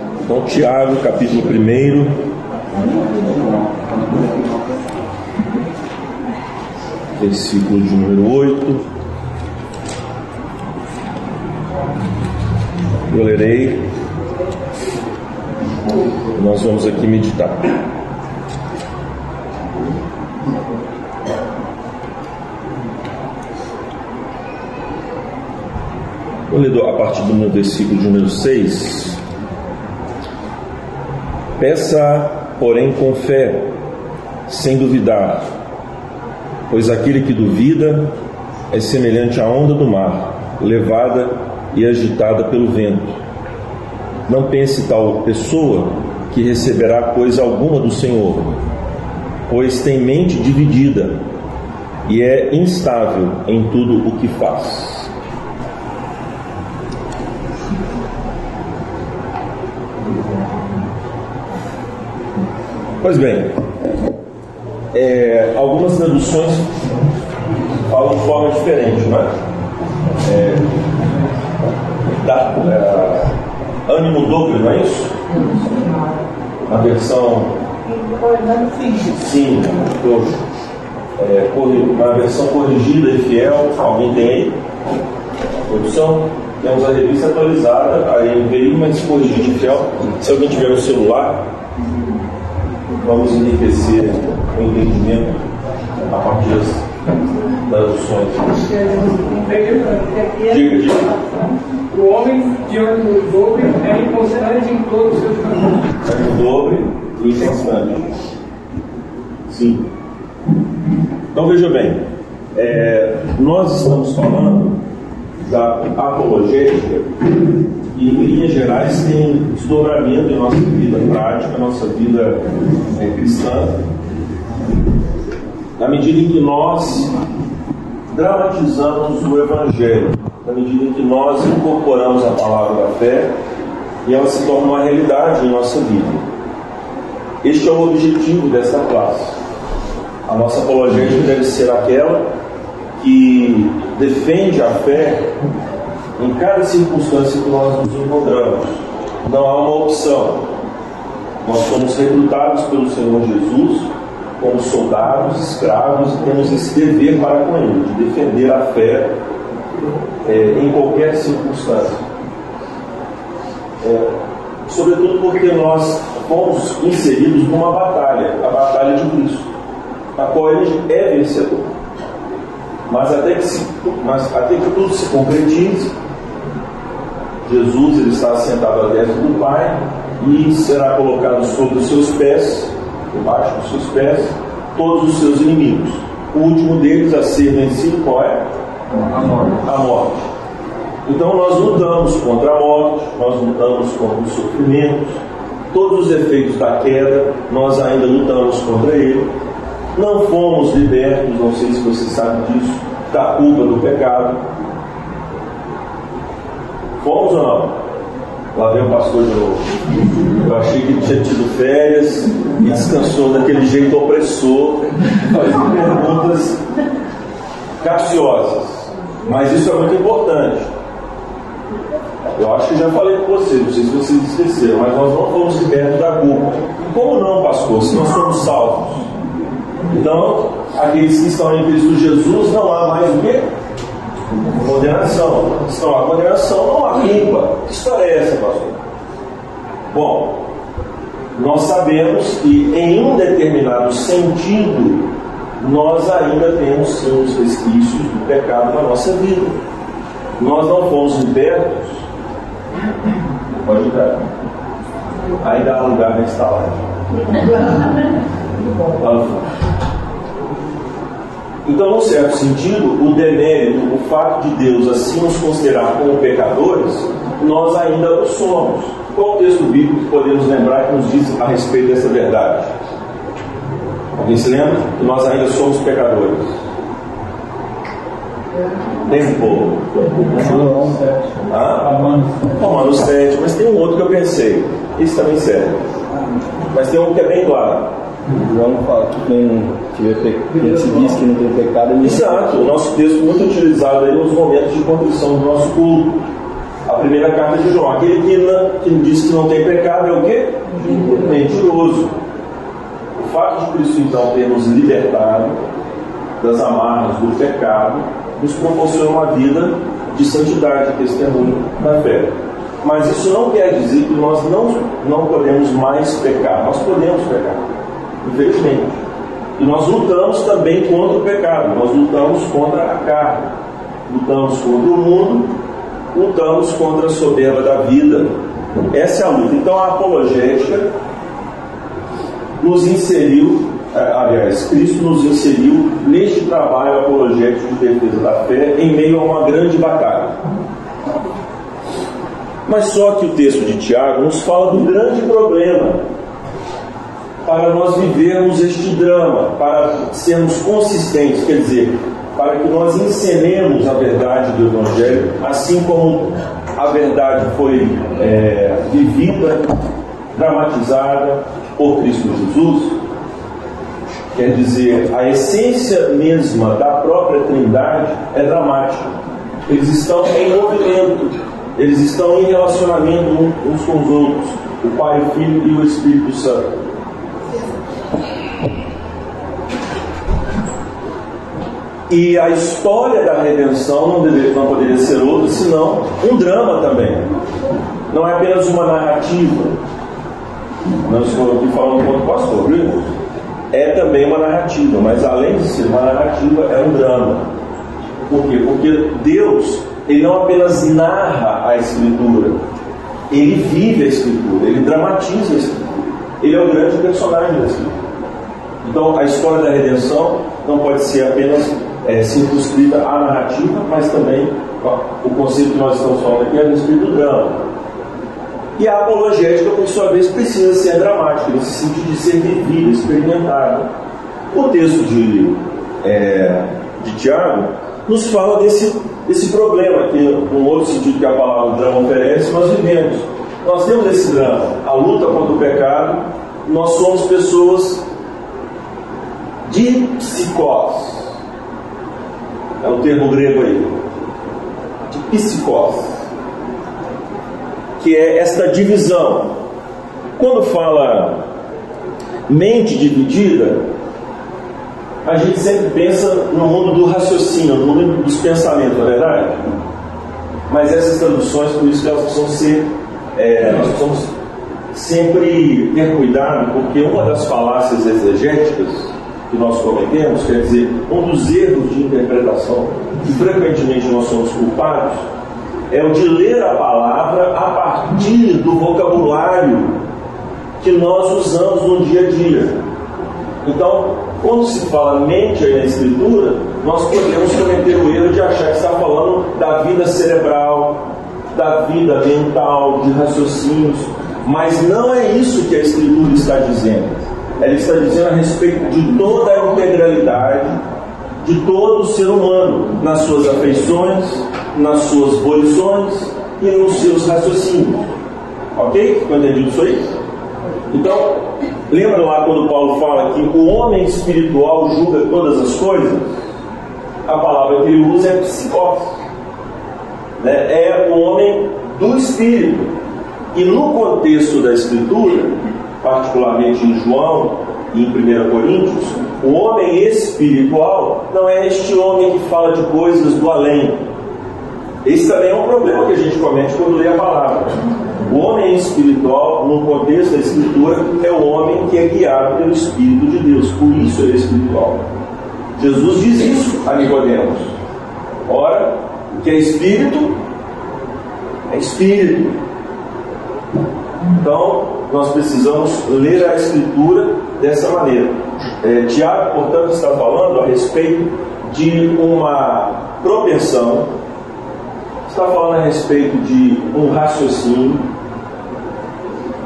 Então, Tiago, capítulo 1. Versículo de número 8. Eu lerei. Nós vamos aqui meditar. Vou ler a partir do versículo de número 6. Peça, porém, com fé, sem duvidar, pois aquele que duvida é semelhante à onda do mar, levada e agitada pelo vento. Não pense tal pessoa que receberá coisa alguma do Senhor, pois tem mente dividida e é instável em tudo o que faz. Pois bem, é, algumas traduções falam de forma diferente, não é? da, é, ânimo não é isso? Na versão. Sim, é, uma versão corrigida e fiel, alguém tem aí? Produção? Temos a revista atualizada, aí veio, mas corrigida e fiel. Se alguém tiver no celular, vamos enriquecer o entendimento a partir das traduções. Diga, diga. O homem diante do dobre é inconstante em todos os seus caminhos. É o dobre e inconstante. Sim. Então veja bem, é, nós estamos falando da apologética e, em linhas gerais, tem desdobramento em nossa vida prática, nossa vida é, cristã, na medida em que nós dramatizamos o Evangelho, na medida em que nós incorporamos a palavra da fé e ela se torna uma realidade em nossa vida. Este é o objetivo desta classe. A nossa apologética deve ser aquela que defende a fé em cada circunstância que nós nos encontramos. Não há uma opção. Nós somos recrutados pelo Senhor Jesus como soldados, escravos, e temos esse dever para com Ele, de defender a fé é, em qualquer circunstância. É, sobretudo porque nós fomos inseridos numa batalha, a batalha de Cristo, na qual Ele é vencedor. Mas até que, se, mas até que tudo se concretize, Jesus ele está sentado à destra do Pai e será colocado sobre os seus pés, debaixo dos seus pés, todos os seus inimigos. O último deles a ser vencido qual é? A morte. A morte. Então nós lutamos contra a morte, nós lutamos contra os sofrimentos, todos os efeitos da queda, nós ainda lutamos contra ele. Não fomos libertos, não sei se você sabe disso, da culpa do pecado, Fomos ou não? Lá vem o pastor de novo. Eu achei que tinha tido férias e descansou daquele jeito opressor, fazendo perguntas capciosas. Mas isso é muito importante. Eu acho que já falei com vocês, não sei se vocês esqueceram, mas nós não fomos libertos da culpa. Como não, pastor? Se nós somos salvos. Então, aqueles que estão em Cristo Jesus, não há mais o quê? Condenação. Se não há condenação, não há culpa. Que história é essa, pastor? Bom, nós sabemos que em um determinado sentido, nós ainda temos sim os resquícios do pecado na nossa vida. Nós não fomos libertos. Pode dar. Ainda há lugar na estalagem. Então, num certo sentido, o demérito, o fato de Deus assim nos considerar como pecadores, nós ainda o somos. Qual o texto bíblico que podemos lembrar que nos diz a respeito dessa verdade? Alguém se lembra? Que nós ainda somos pecadores. Tem pouco. Romanos 7, mas tem um outro que eu pensei. Isso também serve. Mas tem um que é bem claro. João fala que quem tiver quem se diz que não tem pecado, ele Exato, o nosso texto muito utilizado aí nos momentos de contrição do nosso culto. A primeira carta de João, aquele que, não, que diz que não tem pecado é o quê? Mentiroso. O fato de Cristo então ter nos libertado das amarras do pecado nos proporciona uma vida de santidade, de testemunho na fé. Mas isso não quer dizer que nós não, não podemos mais pecar. Nós podemos pecar, infelizmente. E nós lutamos também contra o pecado, nós lutamos contra a carne, lutamos contra o mundo, lutamos contra a soberba da vida. Essa é a luta. Então a apologética nos inseriu, é, aliás, Cristo nos inseriu neste trabalho apologético de defesa da fé em meio a uma grande batalha. Mas só que o texto de Tiago nos fala do grande problema para nós vivermos este drama, para sermos consistentes, quer dizer, para que nós encenemos a verdade do Evangelho, assim como a verdade foi é, vivida, dramatizada por Cristo Jesus. Quer dizer, a essência mesma da própria Trindade é dramática. Eles estão em movimento, eles estão em relacionamento uns com os outros, o Pai, o Filho e o Espírito Santo. E a história da redenção não, deveria, não poderia ser outra senão um drama também. Não é apenas uma narrativa. Não estou aqui falando contra o pastor, viu? É também uma narrativa, mas além de ser uma narrativa, é um drama. Por quê? Porque Deus, ele não apenas narra a Escritura, ele vive a Escritura, ele dramatiza a Escritura. Ele é o grande personagem da Escritura. Então, a história da redenção não pode ser apenas é, circunscrita à narrativa, mas também o conceito que nós estamos falando aqui é a respeito do drama. E a apologética, por sua vez, precisa ser dramática, nesse sentido de ser vivida, experimentada. O texto de, é, de Tiago nos fala desse, desse problema, que, no outro sentido que a palavra drama oferece, nós vivemos. Nós temos esse drama, a luta contra o pecado, nós somos pessoas de psicose é o termo grego aí, de psicose, que é esta divisão. Quando fala mente dividida, a gente sempre pensa no mundo do raciocínio, no mundo dos pensamentos, não é verdade? Mas essas traduções, por isso que elas precisam ser, é, nós precisamos sempre ter cuidado, porque uma das falácias exegéticas que nós cometemos, quer dizer, um dos erros de interpretação que frequentemente nós somos culpados, é o de ler a palavra a partir do vocabulário que nós usamos no dia a dia. Então, quando se fala mente aí na Escritura, nós podemos cometer o erro de achar que está falando da vida cerebral, da vida mental, de raciocínios, mas não é isso que a Escritura está dizendo ela está dizendo a respeito de toda a integralidade de todo o ser humano, nas suas afeições, nas suas volições e nos seus raciocínios. Ok? Ficou entendido isso aí? Então, lembra lá quando Paulo fala que o homem espiritual julga todas as coisas? A palavra que ele usa é psicose. Né? É o homem do espírito. E no contexto da Escritura, particularmente em João e em 1 Coríntios, o homem espiritual não é este homem que fala de coisas do além. Esse também é um problema que a gente comete quando lê a palavra. O homem espiritual, no contexto da Escritura, é o homem que é guiado pelo Espírito de Deus, por isso ele é espiritual. Jesus diz isso a Nicodemos. Ora, o que é espírito é espírito. Então, nós precisamos ler a Escritura dessa maneira. É, Tiago, portanto, está falando a respeito de uma propensão, está falando a respeito de um raciocínio,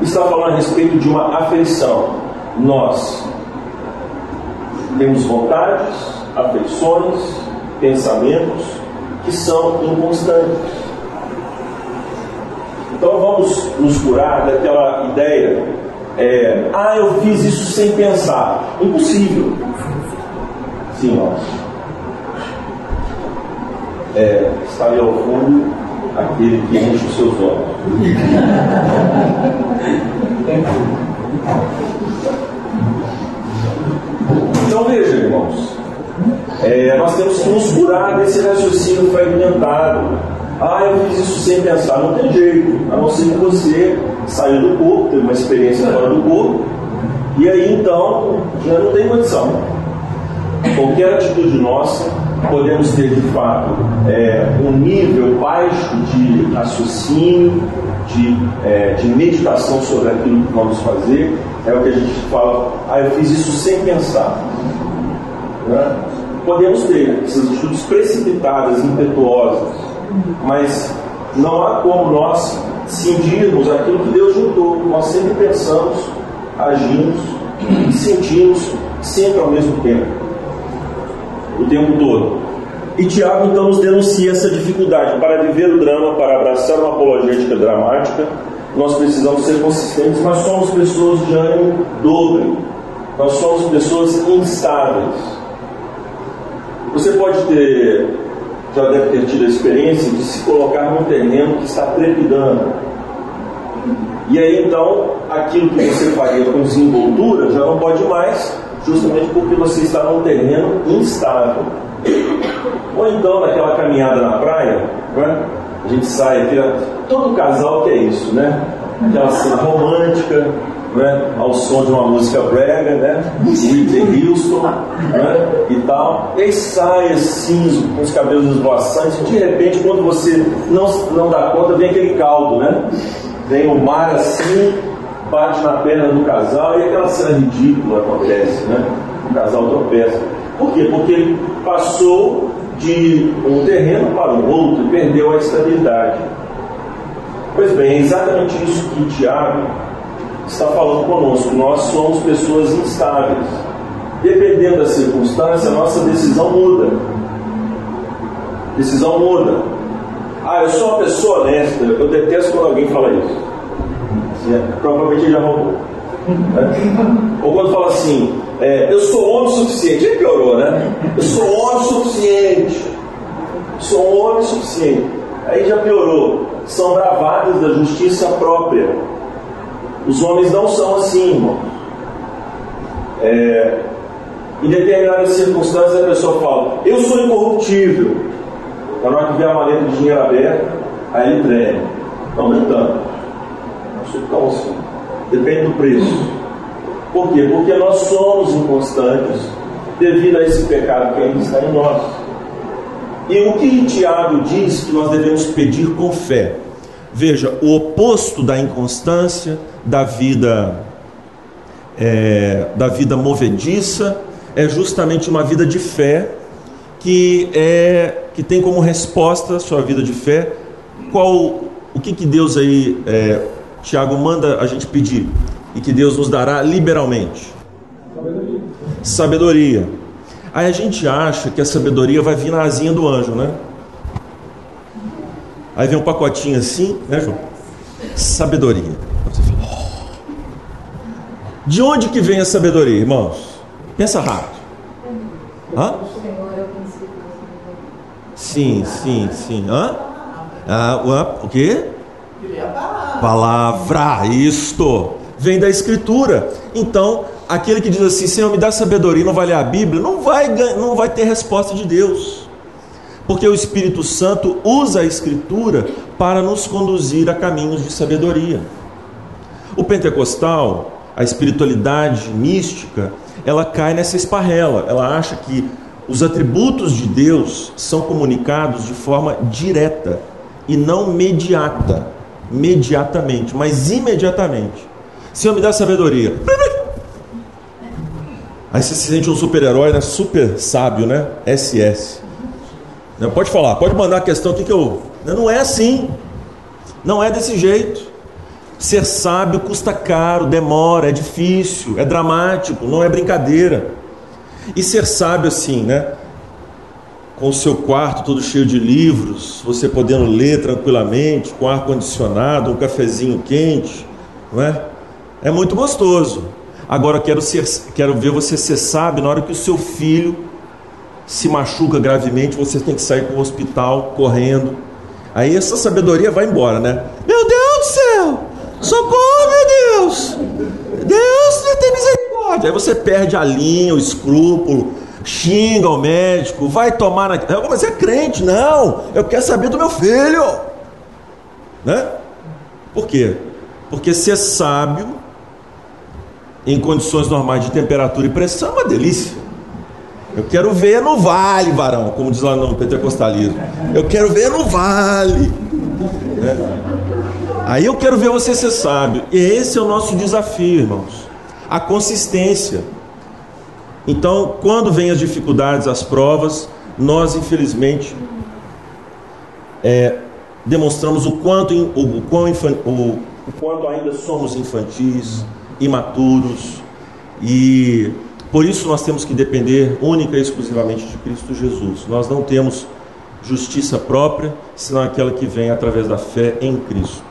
está falando a respeito de uma afeição. Nós temos vontades, afeições, pensamentos que são inconstantes. Então vamos nos curar daquela ideia, é, ah, eu fiz isso sem pensar. Impossível. Sim, ó. É, está ali ao fundo aquele que enche os seus olhos. Então veja, irmãos, é, nós temos que nos curar desse raciocínio fragmentado. Ah, eu fiz isso sem pensar, não tem jeito, a não ser que você saiu do corpo, teve uma experiência fora do corpo, e aí então já não tem condição. Qualquer atitude nossa, podemos ter de fato é, um nível baixo de raciocínio, de, é, de meditação sobre aquilo que vamos fazer. É o que a gente fala, ah, eu fiz isso sem pensar. Né? Podemos ter essas atitudes precipitadas, impetuosas, mas não há como nós cindirmos aquilo que Deus juntou. Nós sempre pensamos, agimos e sentimos sempre ao mesmo tempo, o tempo todo. E Tiago então nos denuncia essa dificuldade. Para viver o drama, para abraçar uma apologética dramática, nós precisamos ser consistentes, mas somos pessoas de ânimo dobre. Nós somos pessoas instáveis. Você pode ter, já deve ter tido a experiência de se colocar num terreno que está trepidando. E aí então, aquilo que você faria com desenvoltura já não pode mais, justamente porque você está num terreno instável. Ou então, naquela caminhada na praia, né? a gente sai todo casal que é isso, né? Aquela cena romântica, né, ao som de uma música brega, né, Whitney Houston, né, e tal, e aí sai assim, com os cabelos esvoaçantes, de repente, quando você não, não dá conta, vem aquele caldo, né, vem o mar assim, bate na perna do casal, e aquela cena ridícula acontece, né, o casal tropeça. Por quê? Porque ele passou de um terreno para o outro e perdeu a estabilidade. Pois bem, é exatamente isso que Tiago está falando conosco. Nós somos pessoas instáveis. Dependendo da circunstância, a nossa decisão muda. Decisão muda. Ah, eu sou uma pessoa honesta. Eu detesto quando alguém fala isso. É, provavelmente ele já roubou. Né? Ou quando fala assim, é, eu sou homem suficiente. Ele piorou, né? Eu sou homem suficiente. Sou homem suficiente. Aí já piorou. São bravadas da justiça própria os homens não são assim, irmão. É, em determinadas circunstâncias a pessoa fala, eu sou incorruptível. Na hora que vê a maleta de dinheiro aberta, aí ele treme. Está aumentando. Não sou tão assim. Depende do preço. Por quê? Porque nós somos inconstantes devido a esse pecado que ainda está em nós. E o que Tiago diz que nós devemos pedir com fé? Veja, o oposto da inconstância, da vida é, da vida movediça, é justamente uma vida de fé que é que tem como resposta a sua vida de fé qual o que, que Deus aí é, Tiago manda a gente pedir e que Deus nos dará liberalmente sabedoria. sabedoria. Aí a gente acha que a sabedoria vai vir na asinha do anjo, né? Aí vem um pacotinho assim, né, João? Sabedoria. De onde que vem a sabedoria, irmãos? Pensa rápido. Hã? Sim, sim, sim. Hã? Ah, o quê? Palavra, isto. Vem da Escritura. Então, aquele que diz assim, Senhor, me dá sabedoria, não vai ler a Bíblia, não vai, não vai ter resposta de Deus. Porque o Espírito Santo usa a Escritura para nos conduzir a caminhos de sabedoria. O pentecostal, a espiritualidade mística, ela cai nessa esparrela. Ela acha que os atributos de Deus são comunicados de forma direta e não mediata, mediatamente, mas imediatamente. Senhor, me dá sabedoria. Aí você se sente um super-herói, né? Super sábio, né? SS. Pode falar, pode mandar a questão aqui que eu. Não é assim. Não é desse jeito. Ser sábio custa caro, demora, é difícil, é dramático, não é brincadeira. E ser sábio assim, né? Com o seu quarto todo cheio de livros, você podendo ler tranquilamente, com ar condicionado, um cafezinho quente, não é? É muito gostoso. Agora quero ser, quero ver você ser sábio na hora que o seu filho se machuca gravemente, você tem que sair para o hospital correndo. Aí essa sabedoria vai embora, né? Meu Deus do céu! Socorro, meu Deus! Deus tem misericórdia. Aí você perde a linha, o escrúpulo, xinga o médico, vai tomar na. Mas é crente, não! Eu quero saber do meu filho! Né? Por quê? Porque ser sábio em condições normais de temperatura e pressão é uma delícia. Eu quero ver no vale, varão, como diz lá no pentecostalismo. Eu quero ver no vale. Né? Aí eu quero ver você ser sábio. E esse é o nosso desafio, irmãos. A consistência. Então, quando vem as dificuldades, as provas, nós infelizmente é, demonstramos o quanto, o, o, quão o, o quanto ainda somos infantis, imaturos e por isso nós temos que depender única e exclusivamente de Cristo Jesus. Nós não temos justiça própria, senão aquela que vem através da fé em Cristo.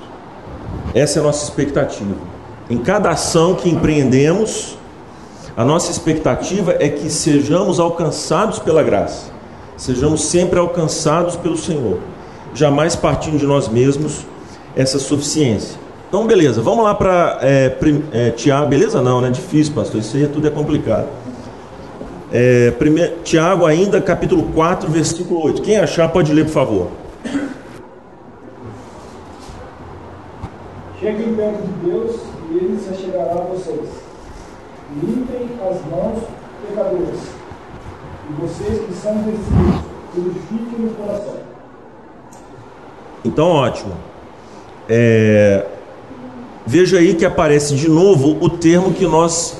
Essa é a nossa expectativa. Em cada ação que empreendemos, a nossa expectativa é que sejamos alcançados pela graça, sejamos sempre alcançados pelo Senhor, jamais partindo de nós mesmos essa suficiência. Então, beleza, vamos lá para é, é, Tiago. Beleza, não, né? Difícil, pastor. Isso aí tudo é complicado. É, primeiro, Tiago, ainda, capítulo 4, versículo 8. Quem achar, pode ler, por favor. Cheguem perto de Deus e ele se achegará a vocês. Limpem as mãos, pecadores. E vocês que são vestidos, purifiquem o coração. Então, ótimo. É, Veja aí que aparece de novo o termo que nós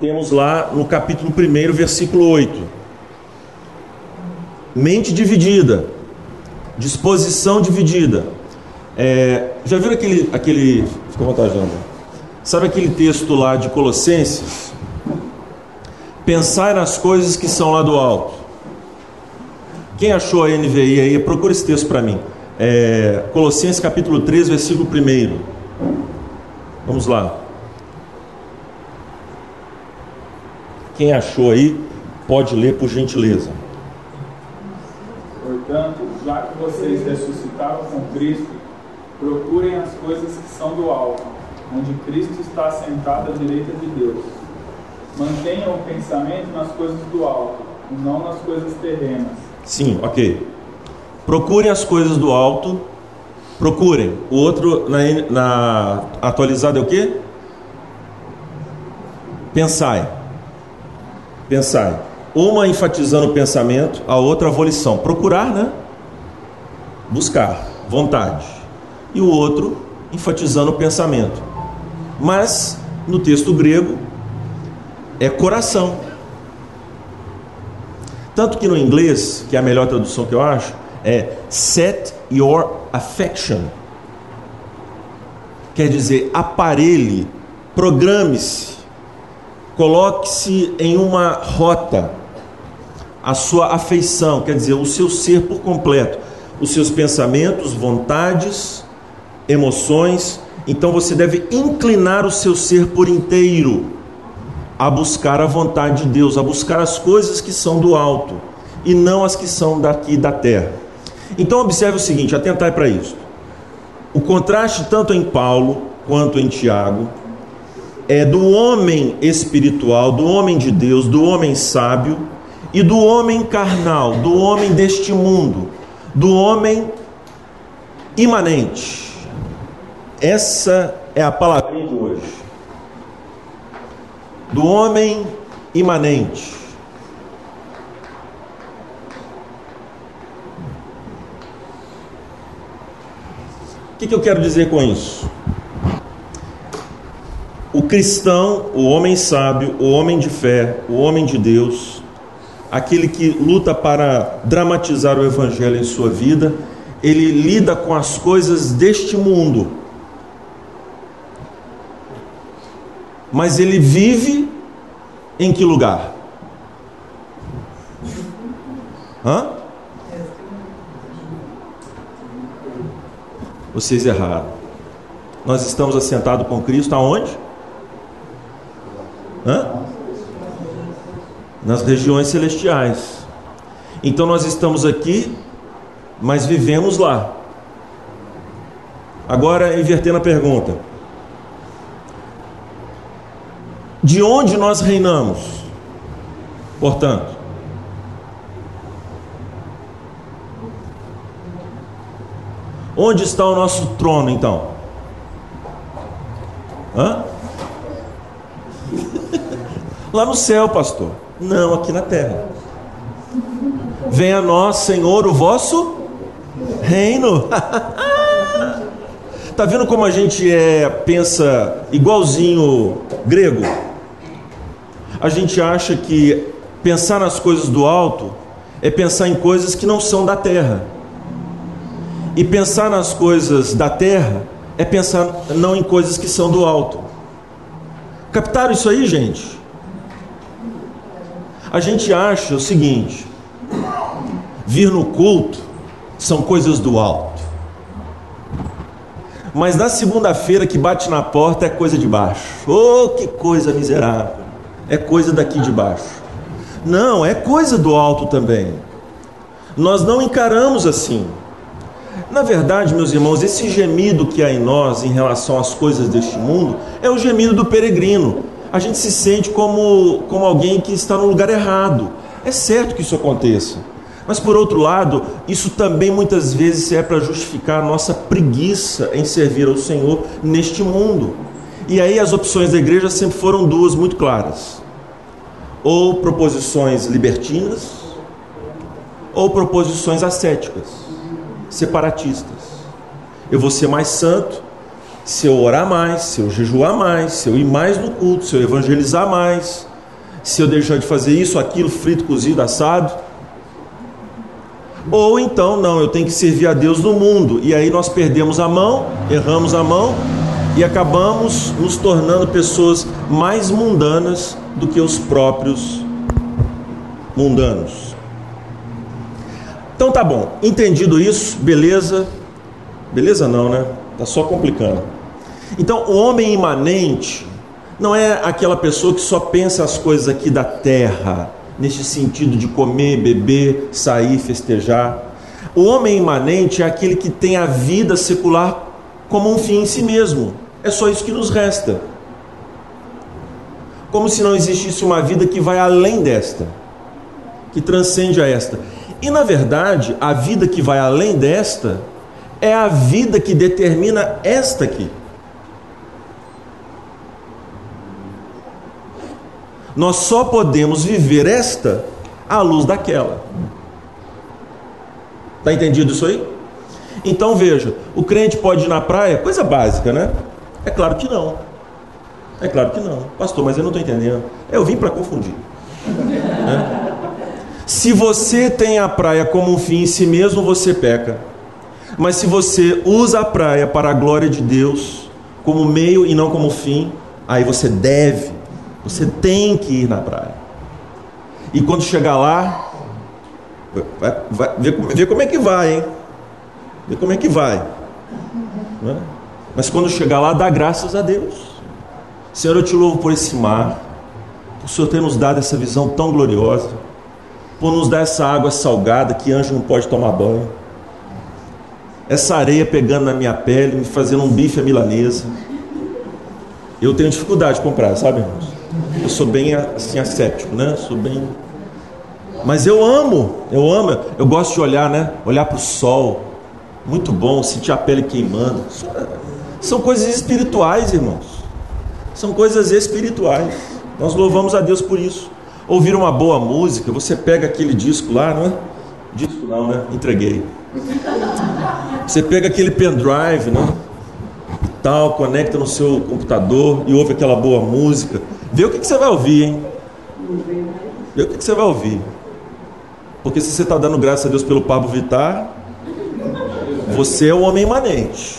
temos lá no capítulo 1, versículo 8. Mente dividida, disposição dividida. É, já viram aquele, aquele. Fica à vontade, André. Sabe aquele texto lá de Colossenses? Pensar nas coisas que são lá do alto. Quem achou a NVI aí, procura esse texto para mim. É, Colossenses capítulo 3, versículo 1. Vamos lá. Quem achou aí, pode ler por gentileza. Portanto, já que vocês ressuscitaram com Cristo, procurem as coisas que são do alto, onde Cristo está sentado à direita de Deus. Mantenham o pensamento nas coisas do alto, e não nas coisas terrenas. Sim, ok. Procurem as coisas do alto Procurem. O outro na, na atualizada é o que? Pensai. Pensai. Uma enfatizando o pensamento, a outra a volição. Procurar, né? Buscar, vontade. E o outro enfatizando o pensamento. Mas no texto grego é coração. Tanto que no inglês, que é a melhor tradução que eu acho, é set your affection. Quer dizer, aparelhe, programe-se, coloque-se em uma rota, a sua afeição, quer dizer, o seu ser por completo, os seus pensamentos, vontades, emoções. Então você deve inclinar o seu ser por inteiro a buscar a vontade de Deus, a buscar as coisas que são do alto e não as que são daqui da terra. Então observe o seguinte, atentai para isso. O contraste tanto em Paulo quanto em Tiago é do homem espiritual, do homem de Deus, do homem sábio e do homem carnal, do homem deste mundo, do homem imanente. Essa é a palavra de hoje. Do homem imanente. Que, que eu quero dizer com isso? O cristão, o homem sábio, o homem de fé, o homem de Deus, aquele que luta para dramatizar o Evangelho em sua vida, ele lida com as coisas deste mundo, mas ele vive em que lugar? Hã? Vocês erraram. Nós estamos assentados com Cristo aonde? Hã? Nas regiões celestiais. Então nós estamos aqui, mas vivemos lá. Agora, invertendo a pergunta: de onde nós reinamos? Portanto, onde está o nosso trono então? Hã? Lá no céu, pastor. Não, aqui na terra. Venha a nós, Senhor, o vosso reino. Tá vendo como a gente é pensa igualzinho grego? A gente acha que pensar nas coisas do alto é pensar em coisas que não são da terra. E pensar nas coisas da terra é pensar não em coisas que são do alto. Captaram isso aí, gente? A gente acha o seguinte: vir no culto são coisas do alto. Mas na segunda-feira que bate na porta é coisa de baixo. Oh, que coisa miserável! É coisa daqui de baixo. Não, é coisa do alto também. Nós não encaramos assim. Na verdade, meus irmãos, esse gemido que há em nós em relação às coisas deste mundo é o gemido do peregrino. A gente se sente como, como alguém que está no lugar errado. É certo que isso aconteça. Mas por outro lado, isso também muitas vezes é para justificar a nossa preguiça em servir ao Senhor neste mundo. E aí as opções da igreja sempre foram duas muito claras: ou proposições libertinas, ou proposições ascéticas separatistas. Eu vou ser mais santo se eu orar mais, se eu jejuar mais, se eu ir mais no culto, se eu evangelizar mais, se eu deixar de fazer isso, aquilo, frito, cozido, assado. Ou então, não, eu tenho que servir a Deus no mundo. E aí nós perdemos a mão, erramos a mão e acabamos nos tornando pessoas mais mundanas do que os próprios mundanos. Então tá bom, entendido isso, beleza. Beleza não, né? Tá só complicando. Então, o homem imanente não é aquela pessoa que só pensa as coisas aqui da terra, neste sentido de comer, beber, sair, festejar. O homem imanente é aquele que tem a vida secular como um fim em si mesmo. É só isso que nos resta. Como se não existisse uma vida que vai além desta, que transcende a esta. E na verdade, a vida que vai além desta é a vida que determina esta aqui. Nós só podemos viver esta à luz daquela. Está entendido isso aí? Então veja, o crente pode ir na praia, coisa básica, né? É claro que não. É claro que não. Pastor, mas eu não estou entendendo. Eu vim para confundir. Né? Se você tem a praia como um fim em si mesmo, você peca. Mas se você usa a praia para a glória de Deus, como meio e não como fim, aí você deve, você tem que ir na praia. E quando chegar lá, vai, vai, vê, vê, como é que vai, hein? Vê como é que vai. Né? Mas quando chegar lá, dá graças a Deus. Senhor, eu te louvo por esse mar, por o Senhor ter nos dado essa visão tão gloriosa por nos dar essa água salgada que anjo não pode tomar banho. Essa areia pegando na minha pele, me fazendo um bife à milanesa. Eu tenho dificuldade de comprar, sabe, irmãos? Eu sou bem assim asséptico, né? Sou bem Mas eu amo, eu amo, eu gosto de olhar, né? Olhar para o sol. Muito bom, sentir a pele queimando. São coisas espirituais, irmãos. São coisas espirituais. Nós louvamos a Deus por isso ouvir uma boa música, você pega aquele disco lá, não é? Disco não, né? Entreguei. Você pega aquele pendrive, né? Tal, conecta no seu computador e ouve aquela boa música. Vê o que, que você vai ouvir, hein? Vê o que, que você vai ouvir. Porque se você está dando graças a Deus pelo Pablo Vittar, você é o homem imanente.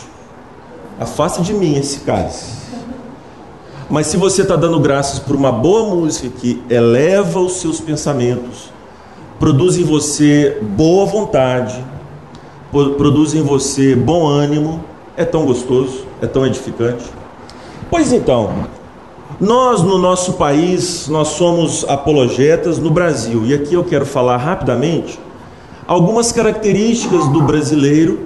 Afaste de mim esse cálice. Mas se você está dando graças por uma boa música que eleva os seus pensamentos, produz em você boa vontade, produz em você bom ânimo, é tão gostoso, é tão edificante. Pois então, nós no nosso país, nós somos apologetas no Brasil, e aqui eu quero falar rapidamente algumas características do brasileiro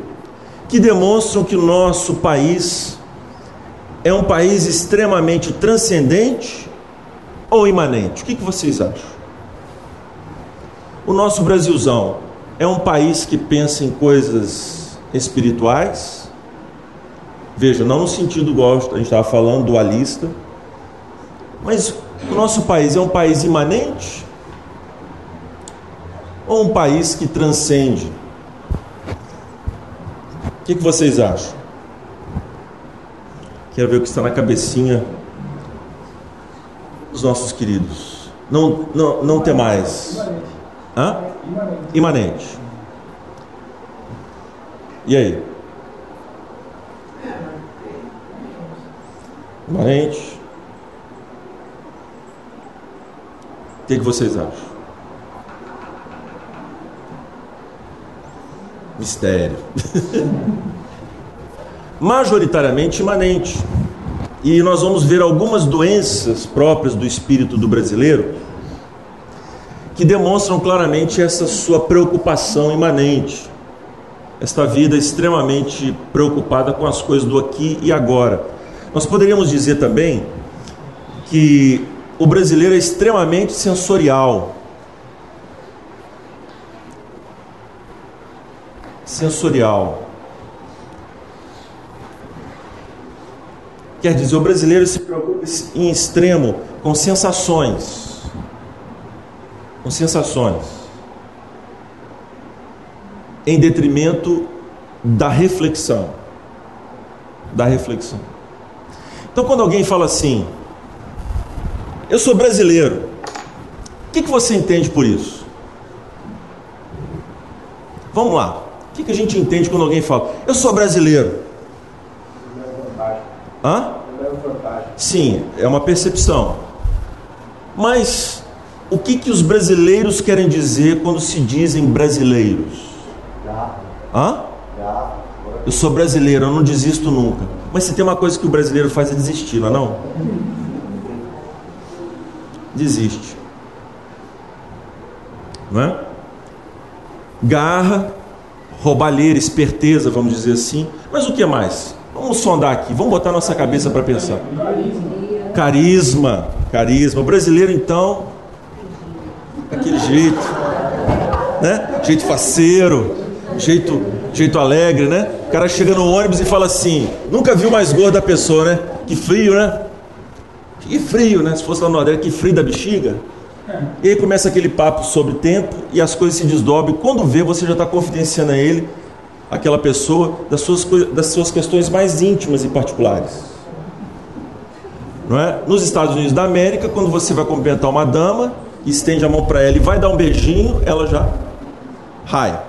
que demonstram que o nosso país é um país extremamente transcendente ou imanente? O que, que vocês acham? O nosso Brasilzão é um país que pensa em coisas espirituais? Veja, não no sentido igual a gente estava falando, dualista, mas o nosso país é um país imanente ou um país que transcende? O que, que vocês acham? Quero ver o que está na cabecinha dos nossos queridos. Não, não, não ter mais. Hã? Imanente. E aí? Imanente. O que, que vocês acham? Mistério. Majoritariamente imanente. E nós vamos ver algumas doenças próprias do espírito do brasileiro que demonstram claramente essa sua preocupação imanente, esta vida extremamente preocupada com as coisas do aqui e agora. Nós poderíamos dizer também que o brasileiro é extremamente sensorial. Sensorial. Quer dizer, o brasileiro se preocupa em extremo com sensações com sensações, em detrimento da reflexão. Da reflexão. Então, quando alguém fala assim, eu sou brasileiro, o que, que você entende por isso? Vamos lá. O que, que a gente entende quando alguém fala, eu sou brasileiro? Hã? Sim, é uma percepção. Mas o que, que os brasileiros querem dizer quando se dizem brasileiros? Hã? Eu sou brasileiro, eu não desisto nunca. Mas se tem uma coisa que o brasileiro faz é desistir, não é não? Desiste. Não é? Garra, roubalheira, esperteza, vamos dizer assim. Mas o que mais? Vamos sondar aqui, vamos botar nossa cabeça para pensar. Carisma, carisma. O brasileiro, então, aquele jeito, né? Jeito faceiro, jeito, jeito alegre, né? O cara chega no ônibus e fala assim: nunca viu mais gorda a pessoa, né? Que frio, né? Que frio, né? Se fosse lá no Nordeste, que frio da bexiga. E aí começa aquele papo sobre tempo e as coisas se desdobram. Quando vê, você já está confidenciando a ele, aquela pessoa, das suas, das suas questões mais íntimas e particulares. Não é? Nos Estados Unidos da América, quando você vai cumprimentar uma dama, estende a mão para ela e vai dar um beijinho, ela já raia.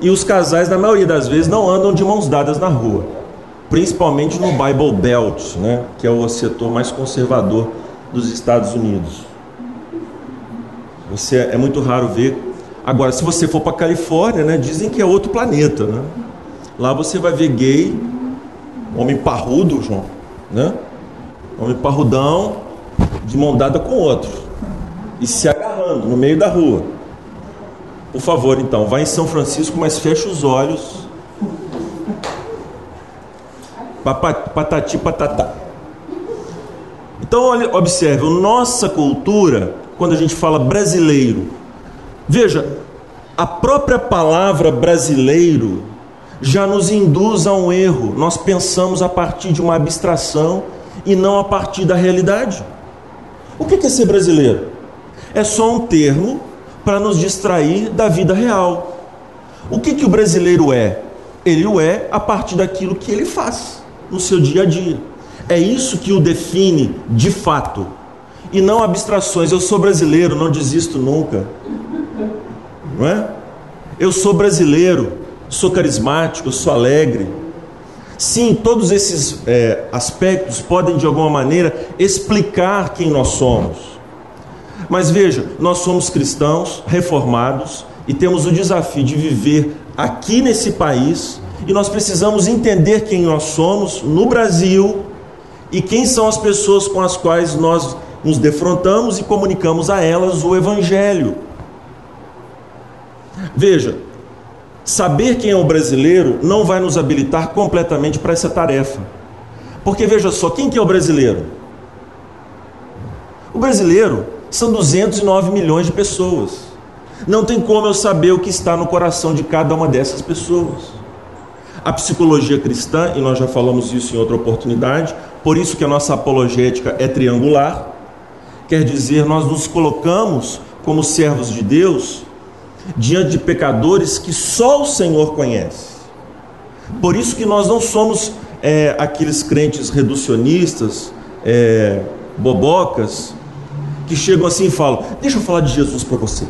E os casais, na maioria das vezes, não andam de mãos dadas na rua, principalmente no Bible Belt, né, que é o setor mais conservador dos Estados Unidos. Você é muito raro ver. Agora, se você for para a Califórnia, né, dizem que é outro planeta, né? Lá você vai ver gay, homem parrudo, João, né? Homem parrudão, de mão dada com outro e se agarrando no meio da rua. Por favor, então, vá em São Francisco, mas feche os olhos. Patati patatá. Então, olha, observe, nossa cultura, quando a gente fala brasileiro, veja, a própria palavra brasileiro já nos induz a um erro. Nós pensamos a partir de uma abstração e não a partir da realidade. O que é ser brasileiro? É só um termo para nos distrair da vida real. O que, que o brasileiro é? Ele o é a partir daquilo que ele faz no seu dia a dia. É isso que o define de fato. E não abstrações. Eu sou brasileiro, não desisto nunca. Não é? Eu sou brasileiro, sou carismático, sou alegre, Sim, todos esses é, aspectos podem de alguma maneira explicar quem nós somos. Mas veja, nós somos cristãos reformados e temos o desafio de viver aqui nesse país e nós precisamos entender quem nós somos no Brasil e quem são as pessoas com as quais nós nos defrontamos e comunicamos a elas o Evangelho. Veja, Saber quem é o brasileiro não vai nos habilitar completamente para essa tarefa. Porque veja só, quem que é o brasileiro? O brasileiro são 209 milhões de pessoas. Não tem como eu saber o que está no coração de cada uma dessas pessoas. A psicologia cristã, e nós já falamos isso em outra oportunidade, por isso que a nossa apologética é triangular, quer dizer, nós nos colocamos como servos de Deus diante de pecadores que só o Senhor conhece. Por isso que nós não somos é, aqueles crentes reducionistas, é, bobocas, que chegam assim e falam: Deixa eu falar de Jesus para você.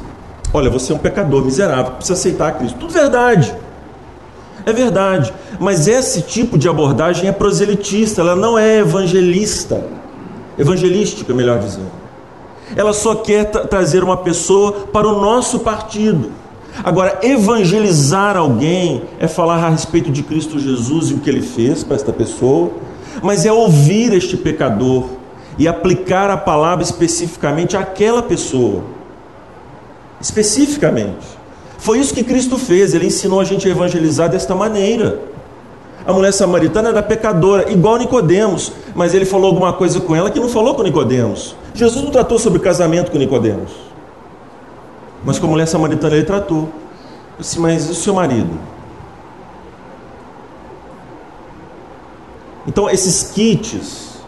Olha, você é um pecador miserável, precisa aceitar Cristo. Tudo verdade. É verdade. Mas esse tipo de abordagem é proselitista, ela não é evangelista. Evangelística, melhor dizendo. Ela só quer trazer uma pessoa para o nosso partido. Agora, evangelizar alguém é falar a respeito de Cristo Jesus e o que ele fez para esta pessoa, mas é ouvir este pecador e aplicar a palavra especificamente àquela pessoa. Especificamente. Foi isso que Cristo fez, ele ensinou a gente a evangelizar desta maneira. A mulher samaritana era pecadora, igual Nicodemos, mas ele falou alguma coisa com ela que não falou com Nicodemos. Jesus não tratou sobre casamento com Nicodemos. Mas com a mulher samaritana ele tratou. Disse, mas e o seu marido? Então esses kits,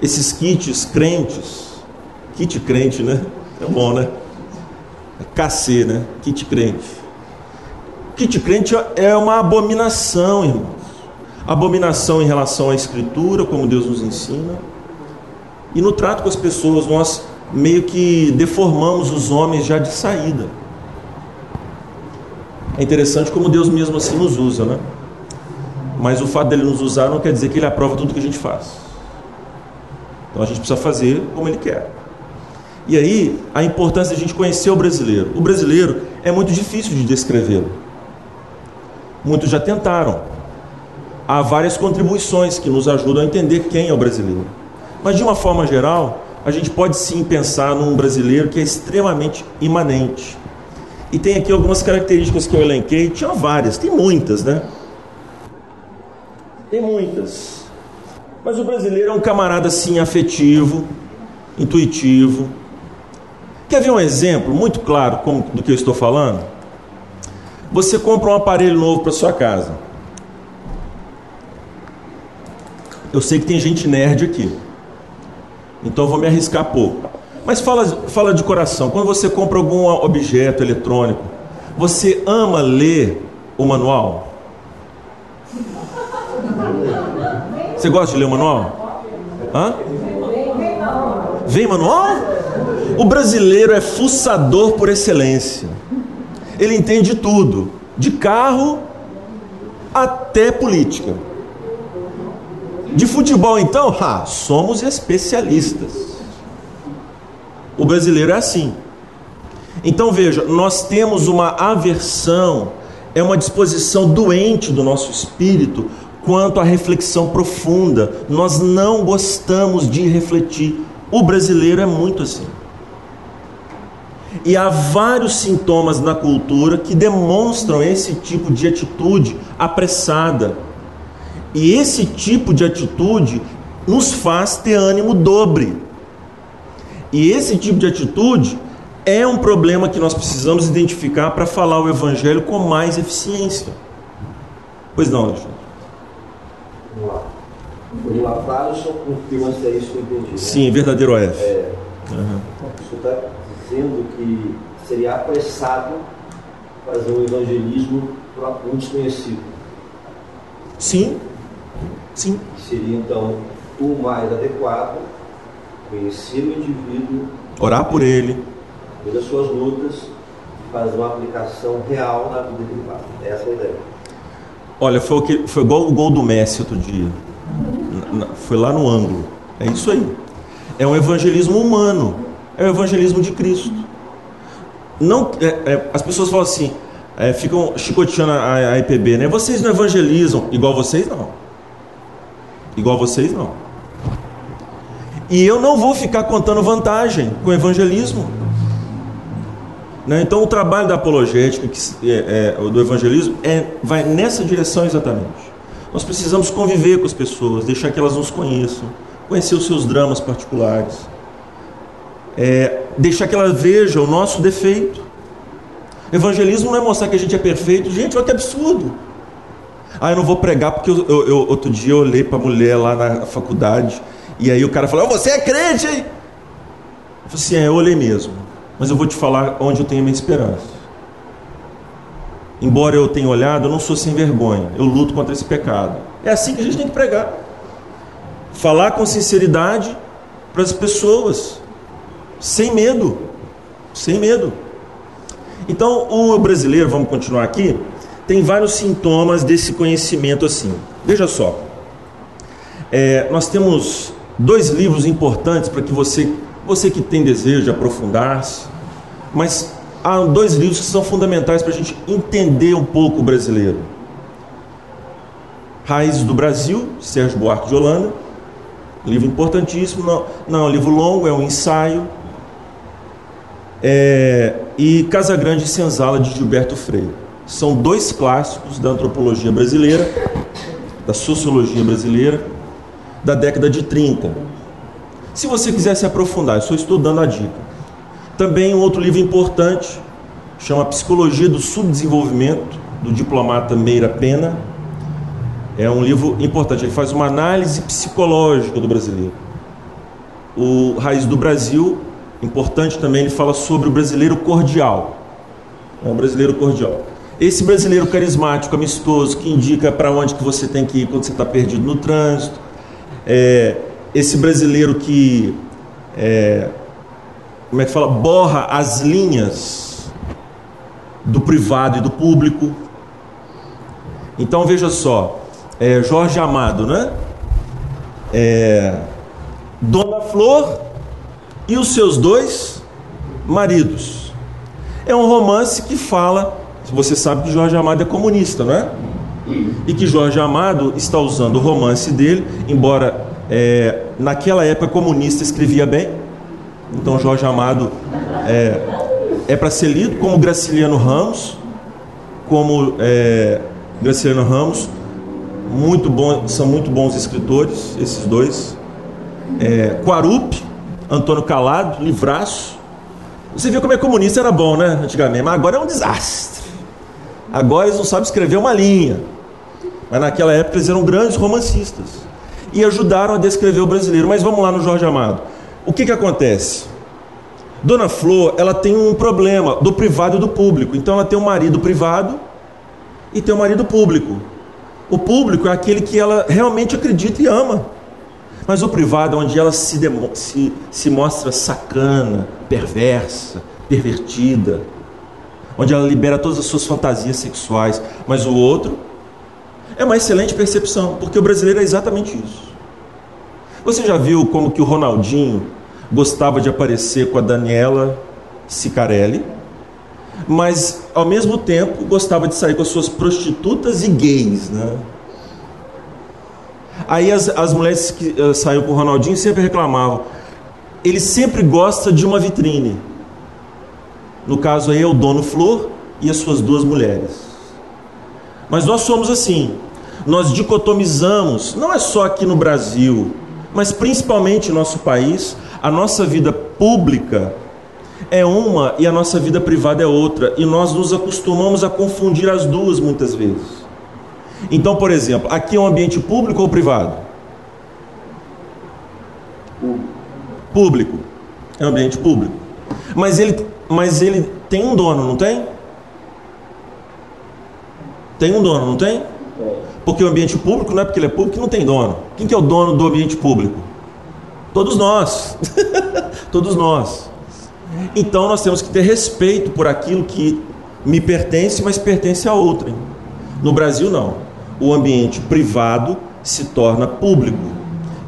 esses kits crentes, kit crente, né? É bom, né? É KC, né? Kit crente. Kit crente é uma abominação, irmãos. Abominação em relação à Escritura, como Deus nos ensina. E no trato com as pessoas, nós meio que deformamos os homens já de saída. É interessante como Deus mesmo assim nos usa, né? Mas o fato dele nos usar não quer dizer que ele aprova tudo que a gente faz. Então a gente precisa fazer como ele quer. E aí, a importância de a gente conhecer o brasileiro. O brasileiro é muito difícil de descrevê-lo. Muitos já tentaram. Há várias contribuições que nos ajudam a entender quem é o brasileiro. Mas de uma forma geral, a gente pode sim pensar num brasileiro que é extremamente imanente. E tem aqui algumas características que eu elenquei, tinha várias, tem muitas, né? Tem muitas. Mas o brasileiro é um camarada assim afetivo, intuitivo. Quer ver um exemplo muito claro como, do que eu estou falando? Você compra um aparelho novo para sua casa. Eu sei que tem gente nerd aqui. Então eu vou me arriscar pouco. Mas fala, fala de coração. Quando você compra algum objeto eletrônico, você ama ler o manual? Você gosta de ler o manual? Hã? Vem manual? O brasileiro é fuçador por excelência. Ele entende tudo, de carro até política. De futebol, então, ah, somos especialistas. O brasileiro é assim. Então veja, nós temos uma aversão, é uma disposição doente do nosso espírito quanto à reflexão profunda. Nós não gostamos de refletir. O brasileiro é muito assim. E há vários sintomas na cultura que demonstram esse tipo de atitude apressada e esse tipo de atitude nos faz ter ânimo dobre. E esse tipo de atitude é um problema que nós precisamos identificar para falar o evangelho com mais eficiência. Pois não, Alexandre? Vamos lá. O Lafarge só confirma se é isso que eu entendi. Né? Sim, verdadeiro OF. É, uhum. Isso está dizendo que seria apressado fazer um evangelismo para um desconhecido. Sim, Sim. Seria então o mais adequado conhecer o indivíduo, orar por ele, ver as suas lutas e fazer uma aplicação real na vida privada. Essa é a ideia. Olha, foi, o que, foi igual o gol do Messi outro dia. Foi lá no ângulo. É isso aí. É um evangelismo humano. É o evangelismo de Cristo. Não, é, é, as pessoas falam assim, é, ficam chicoteando a, a IPB, né? Vocês não evangelizam igual vocês, não. Igual vocês, não. E eu não vou ficar contando vantagem com o evangelismo. Né? Então, o trabalho da apologética, que, é, é, do evangelismo, é, vai nessa direção exatamente. Nós precisamos conviver com as pessoas, deixar que elas nos conheçam, conhecer os seus dramas particulares, é, deixar que ela veja o nosso defeito. Evangelismo não é mostrar que a gente é perfeito, gente, olha que absurdo. Ah, eu não vou pregar porque eu, eu, eu outro dia eu olhei para a mulher lá na faculdade e aí o cara falou: oh, Você é crente, hein? Eu falei assim: É, eu olhei mesmo, mas eu vou te falar onde eu tenho minha esperança. Embora eu tenha olhado, eu não sou sem vergonha, eu luto contra esse pecado. É assim que a gente tem que pregar. Falar com sinceridade para as pessoas, sem medo, sem medo. Então, o brasileiro, vamos continuar aqui, tem vários sintomas desse conhecimento assim. Veja só, é, nós temos dois livros importantes para que você, você que tem desejo de aprofundar-se, mas há dois livros que são fundamentais para a gente entender um pouco o brasileiro. Raízes do Brasil, Sérgio Buarque de Holanda, livro importantíssimo, não, não é um livro longo, é um ensaio. É, e Casa Grande e Senzala de Gilberto Freire. São dois clássicos da antropologia brasileira, da sociologia brasileira, da década de 30. Se você quiser se aprofundar, eu estou estudando a dica. Também um outro livro importante, chama Psicologia do Subdesenvolvimento, do diplomata Meira Pena. É um livro importante, ele faz uma análise psicológica do brasileiro. O Raiz do Brasil, importante também, ele fala sobre o brasileiro cordial. É um brasileiro cordial. Esse brasileiro carismático, amistoso, que indica para onde que você tem que ir quando você está perdido no trânsito. É, esse brasileiro que é, como é que fala, borra as linhas do privado e do público. Então veja só, é, Jorge Amado, né? É, Dona Flor e os seus dois maridos. É um romance que fala, você sabe que Jorge Amado é comunista, não é? E que Jorge Amado está usando o romance dele, embora é, naquela época comunista escrevia bem, então Jorge Amado é, é para ser lido como Graciliano Ramos, como é, Graciliano Ramos, muito bom, são muito bons escritores, esses dois. É, Quarup, Antônio Calado, livraço. Você viu como é comunista era bom, né? Antigamente, mas agora é um desastre. Agora eles não sabem escrever uma linha. Mas naquela época eles eram grandes romancistas. E ajudaram a descrever o brasileiro. Mas vamos lá no Jorge Amado. O que, que acontece? Dona Flor, ela tem um problema do privado e do público. Então ela tem um marido privado e tem um marido público. O público é aquele que ela realmente acredita e ama. Mas o privado é onde ela se, se, se mostra sacana, perversa, pervertida. Onde ela libera todas as suas fantasias sexuais. Mas o outro é uma excelente percepção, porque o brasileiro é exatamente isso. Você já viu como que o Ronaldinho gostava de aparecer com a Daniela Sicarelli, mas ao mesmo tempo gostava de sair com as suas prostitutas e gays, né? Aí as, as mulheres que uh, saíram com o Ronaldinho sempre reclamavam. Ele sempre gosta de uma vitrine. No caso aí é o dono Flor e as suas duas mulheres. Mas nós somos assim. Nós dicotomizamos, não é só aqui no Brasil, mas principalmente em nosso país, a nossa vida pública é uma e a nossa vida privada é outra, e nós nos acostumamos a confundir as duas muitas vezes. Então, por exemplo, aqui é um ambiente público ou privado? Público. É um ambiente público. Mas ele, mas ele tem um dono, não tem? Tem um dono, não tem? Porque o ambiente público não é porque ele é público não tem dono. Quem que é o dono do ambiente público? Todos nós. Todos nós. Então nós temos que ter respeito por aquilo que me pertence, mas pertence a outrem. No Brasil não. O ambiente privado se torna público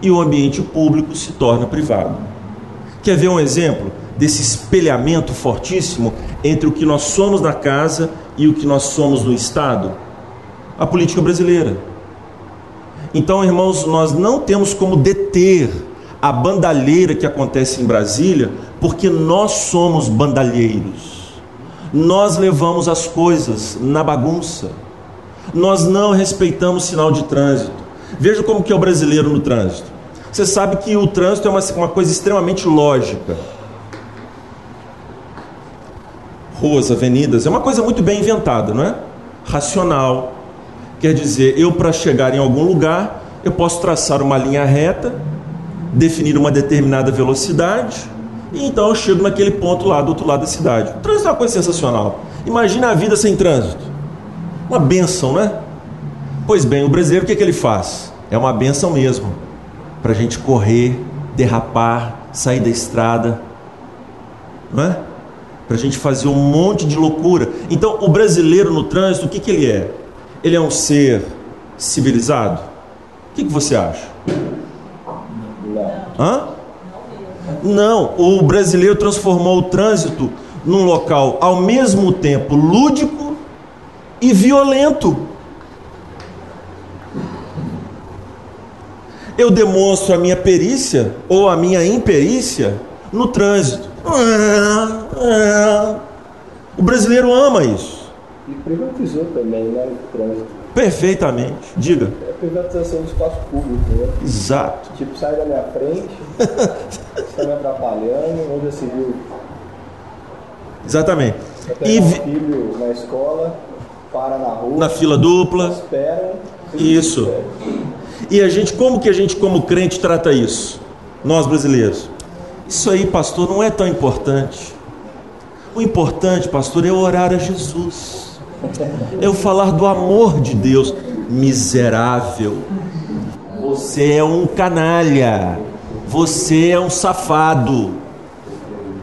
e o ambiente público se torna privado. Quer ver um exemplo desse espelhamento fortíssimo entre o que nós somos na casa e o que nós somos no Estado? a política brasileira. Então, irmãos, nós não temos como deter a bandalheira que acontece em Brasília, porque nós somos bandalheiros. Nós levamos as coisas na bagunça. Nós não respeitamos sinal de trânsito. Veja como que é o brasileiro no trânsito. Você sabe que o trânsito é uma, uma coisa extremamente lógica. Ruas, avenidas, é uma coisa muito bem inventada, não é? Racional. Quer dizer, eu para chegar em algum lugar, eu posso traçar uma linha reta, definir uma determinada velocidade, e então eu chego naquele ponto lá do outro lado da cidade. O trânsito é uma coisa sensacional. Imagina a vida sem trânsito. Uma benção, né? Pois bem, o brasileiro o que, é que ele faz? É uma benção mesmo. Para a gente correr, derrapar, sair da estrada. Não é? Para a gente fazer um monte de loucura. Então, o brasileiro no trânsito, o que, que ele é? Ele é um ser civilizado? O que, que você acha? Não. Hã? Não, o brasileiro transformou o trânsito num local ao mesmo tempo lúdico e violento. Eu demonstro a minha perícia ou a minha imperícia no trânsito. O brasileiro ama isso. E privatizou também, né? O trânsito. Perfeitamente. Diga. É a privatização do espaço público, né? Exato. Tipo, sai da minha frente, está me atrapalhando, onde já se viu Exatamente. E um filho na escola, para na rua, na fila dupla. espera. Isso. E a gente, como que a gente, como crente, trata isso? Nós brasileiros. Isso aí, pastor, não é tão importante. O importante, pastor, é orar a Jesus. É eu falar do amor de Deus. Miserável. Você é um canalha. Você é um safado.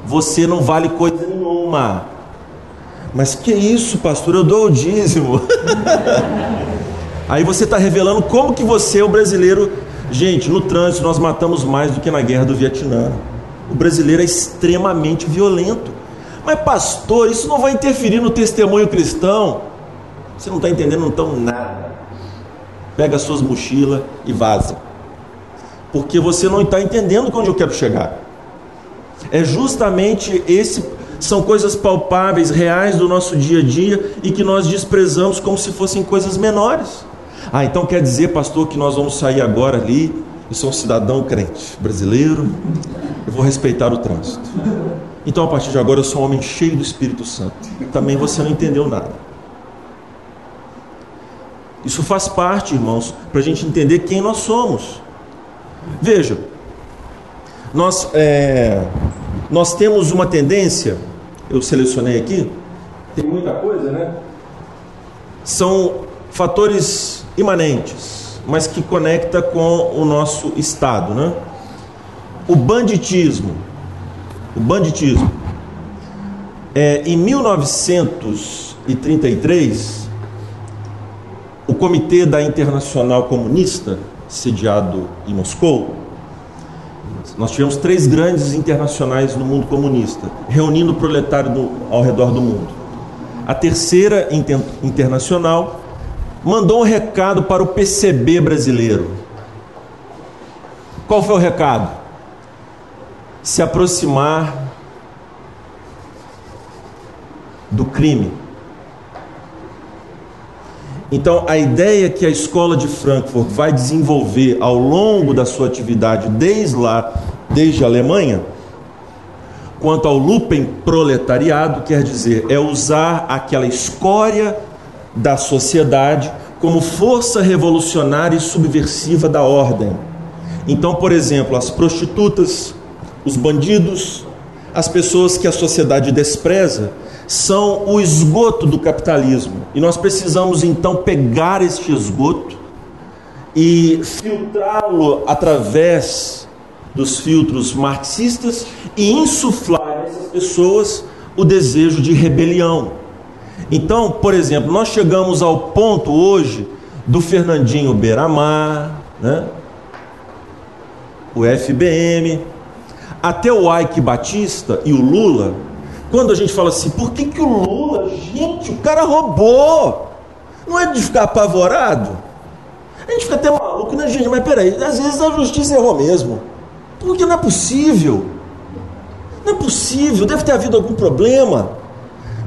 Você não vale coisa nenhuma. Mas que isso, pastor? Eu dou o dízimo. Aí você está revelando como que você, o brasileiro, gente, no trânsito nós matamos mais do que na guerra do Vietnã. O brasileiro é extremamente violento. Mas pastor, isso não vai interferir no testemunho cristão? Você não está entendendo então nada. Pega as suas mochilas e vaza. Porque você não está entendendo onde eu quero chegar. É justamente esse são coisas palpáveis, reais do nosso dia a dia e que nós desprezamos como se fossem coisas menores. Ah, então quer dizer, pastor, que nós vamos sair agora ali, eu sou um cidadão crente brasileiro, eu vou respeitar o trânsito. Então a partir de agora eu sou um homem cheio do Espírito Santo. Também você não entendeu nada. Isso faz parte, irmãos, para a gente entender quem nós somos. Veja, nós, é, nós temos uma tendência, eu selecionei aqui, tem muita coisa, né? São fatores imanentes, mas que conecta com o nosso estado, né? O banditismo, o banditismo, é, em 1933, o Comitê da Internacional Comunista, sediado em Moscou, nós tivemos três grandes internacionais no mundo comunista, reunindo o proletário do, ao redor do mundo. A terceira inter, internacional mandou um recado para o PCB brasileiro. Qual foi o recado? Se aproximar do crime. Então, a ideia que a escola de Frankfurt vai desenvolver ao longo da sua atividade, desde lá, desde a Alemanha, quanto ao lupen proletariado, quer dizer, é usar aquela escória da sociedade como força revolucionária e subversiva da ordem. Então, por exemplo, as prostitutas, os bandidos, as pessoas que a sociedade despreza, são o esgoto do capitalismo. E nós precisamos então pegar este esgoto e filtrá-lo através dos filtros marxistas e insuflar nessas pessoas o desejo de rebelião. Então, por exemplo, nós chegamos ao ponto hoje do Fernandinho Beiramar, né? o FBM, até o Ike Batista e o Lula, quando a gente fala assim, por que, que o Lula, gente, o cara roubou? Não é de ficar apavorado? A gente fica até maluco, né, gente? Mas peraí, às vezes a justiça errou mesmo. Porque não é possível. Não é possível, deve ter havido algum problema.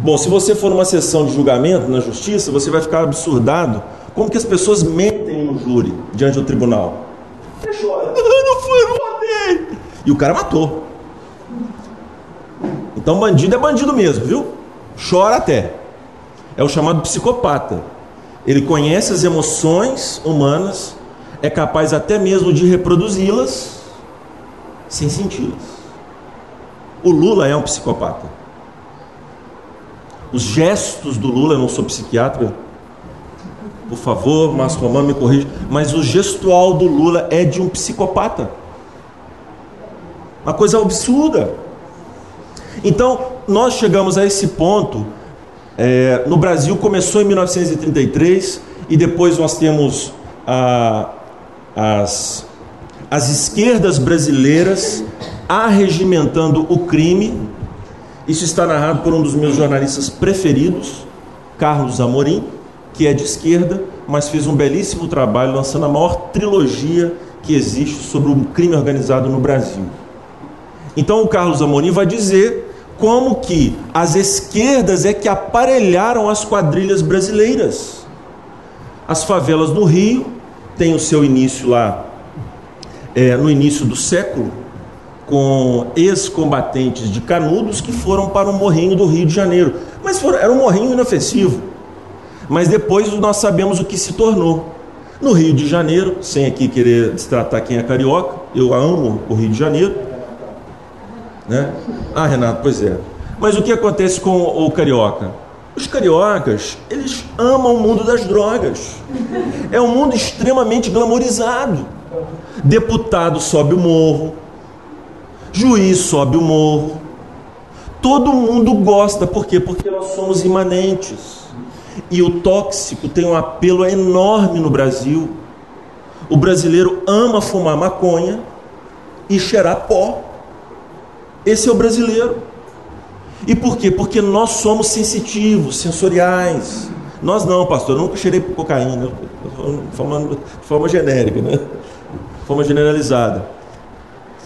Bom, se você for numa sessão de julgamento na justiça, você vai ficar absurdado como que as pessoas mentem no júri diante do tribunal. Ele chora. Não foi, não matei. E o cara matou. Então bandido é bandido mesmo, viu? Chora até. É o chamado psicopata. Ele conhece as emoções humanas, é capaz até mesmo de reproduzi-las sem senti-las. O Lula é um psicopata. Os gestos do Lula, eu não sou psiquiatra, por favor, Márcio Romano me corrija, mas o gestual do Lula é de um psicopata. Uma coisa absurda. Então, nós chegamos a esse ponto. É, no Brasil começou em 1933 e depois nós temos a, as, as esquerdas brasileiras arregimentando o crime. Isso está narrado por um dos meus jornalistas preferidos, Carlos Amorim, que é de esquerda, mas fez um belíssimo trabalho lançando a maior trilogia que existe sobre o crime organizado no Brasil. Então o Carlos Amorim vai dizer como que as esquerdas é que aparelharam as quadrilhas brasileiras. As favelas no Rio têm o seu início lá é, no início do século, com ex-combatentes de Canudos que foram para o Morrinho do Rio de Janeiro. Mas foram, era um morrinho inofensivo. Mas depois nós sabemos o que se tornou. No Rio de Janeiro, sem aqui querer destratar quem é carioca, eu amo o Rio de Janeiro. Né? Ah, Renato, pois é. Mas o que acontece com o carioca? Os cariocas, eles amam o mundo das drogas. É um mundo extremamente glamorizado. Deputado sobe o morro, juiz sobe o morro. Todo mundo gosta, por quê? Porque nós somos imanentes. E o tóxico tem um apelo enorme no Brasil. O brasileiro ama fumar maconha e cheirar pó. Esse é o brasileiro. E por quê? Porque nós somos sensitivos, sensoriais. Nós não, pastor, eu nunca cheirei cocaína, falando de forma genérica, né? De forma generalizada.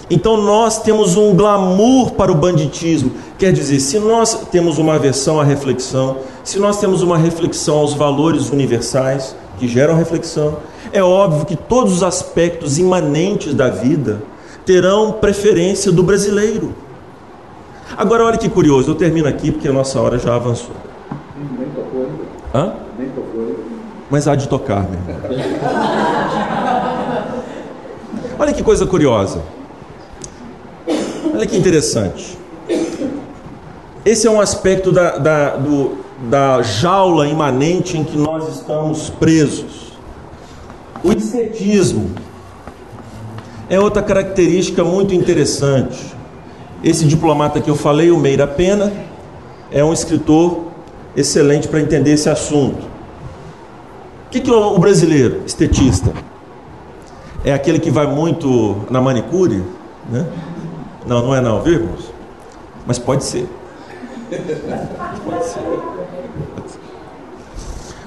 Então nós temos um glamour para o banditismo. Quer dizer, se nós temos uma aversão à reflexão, se nós temos uma reflexão aos valores universais que geram reflexão, é óbvio que todos os aspectos imanentes da vida terão preferência do brasileiro. Agora, olha que curioso, eu termino aqui porque a nossa hora já avançou. Nem tocou ainda. Hã? Nem tocou ainda. Mas há de tocar, meu irmão. Olha que coisa curiosa. Olha que interessante. Esse é um aspecto da, da, do, da jaula imanente em que nós estamos presos. O estetismo é outra característica muito interessante. Esse diplomata que eu falei, o Meira Pena, é um escritor excelente para entender esse assunto. O que, que o brasileiro, estetista, é aquele que vai muito na manicure, né? Não, não é não, viu, irmãos? Mas pode ser. Pode ser. Pode ser.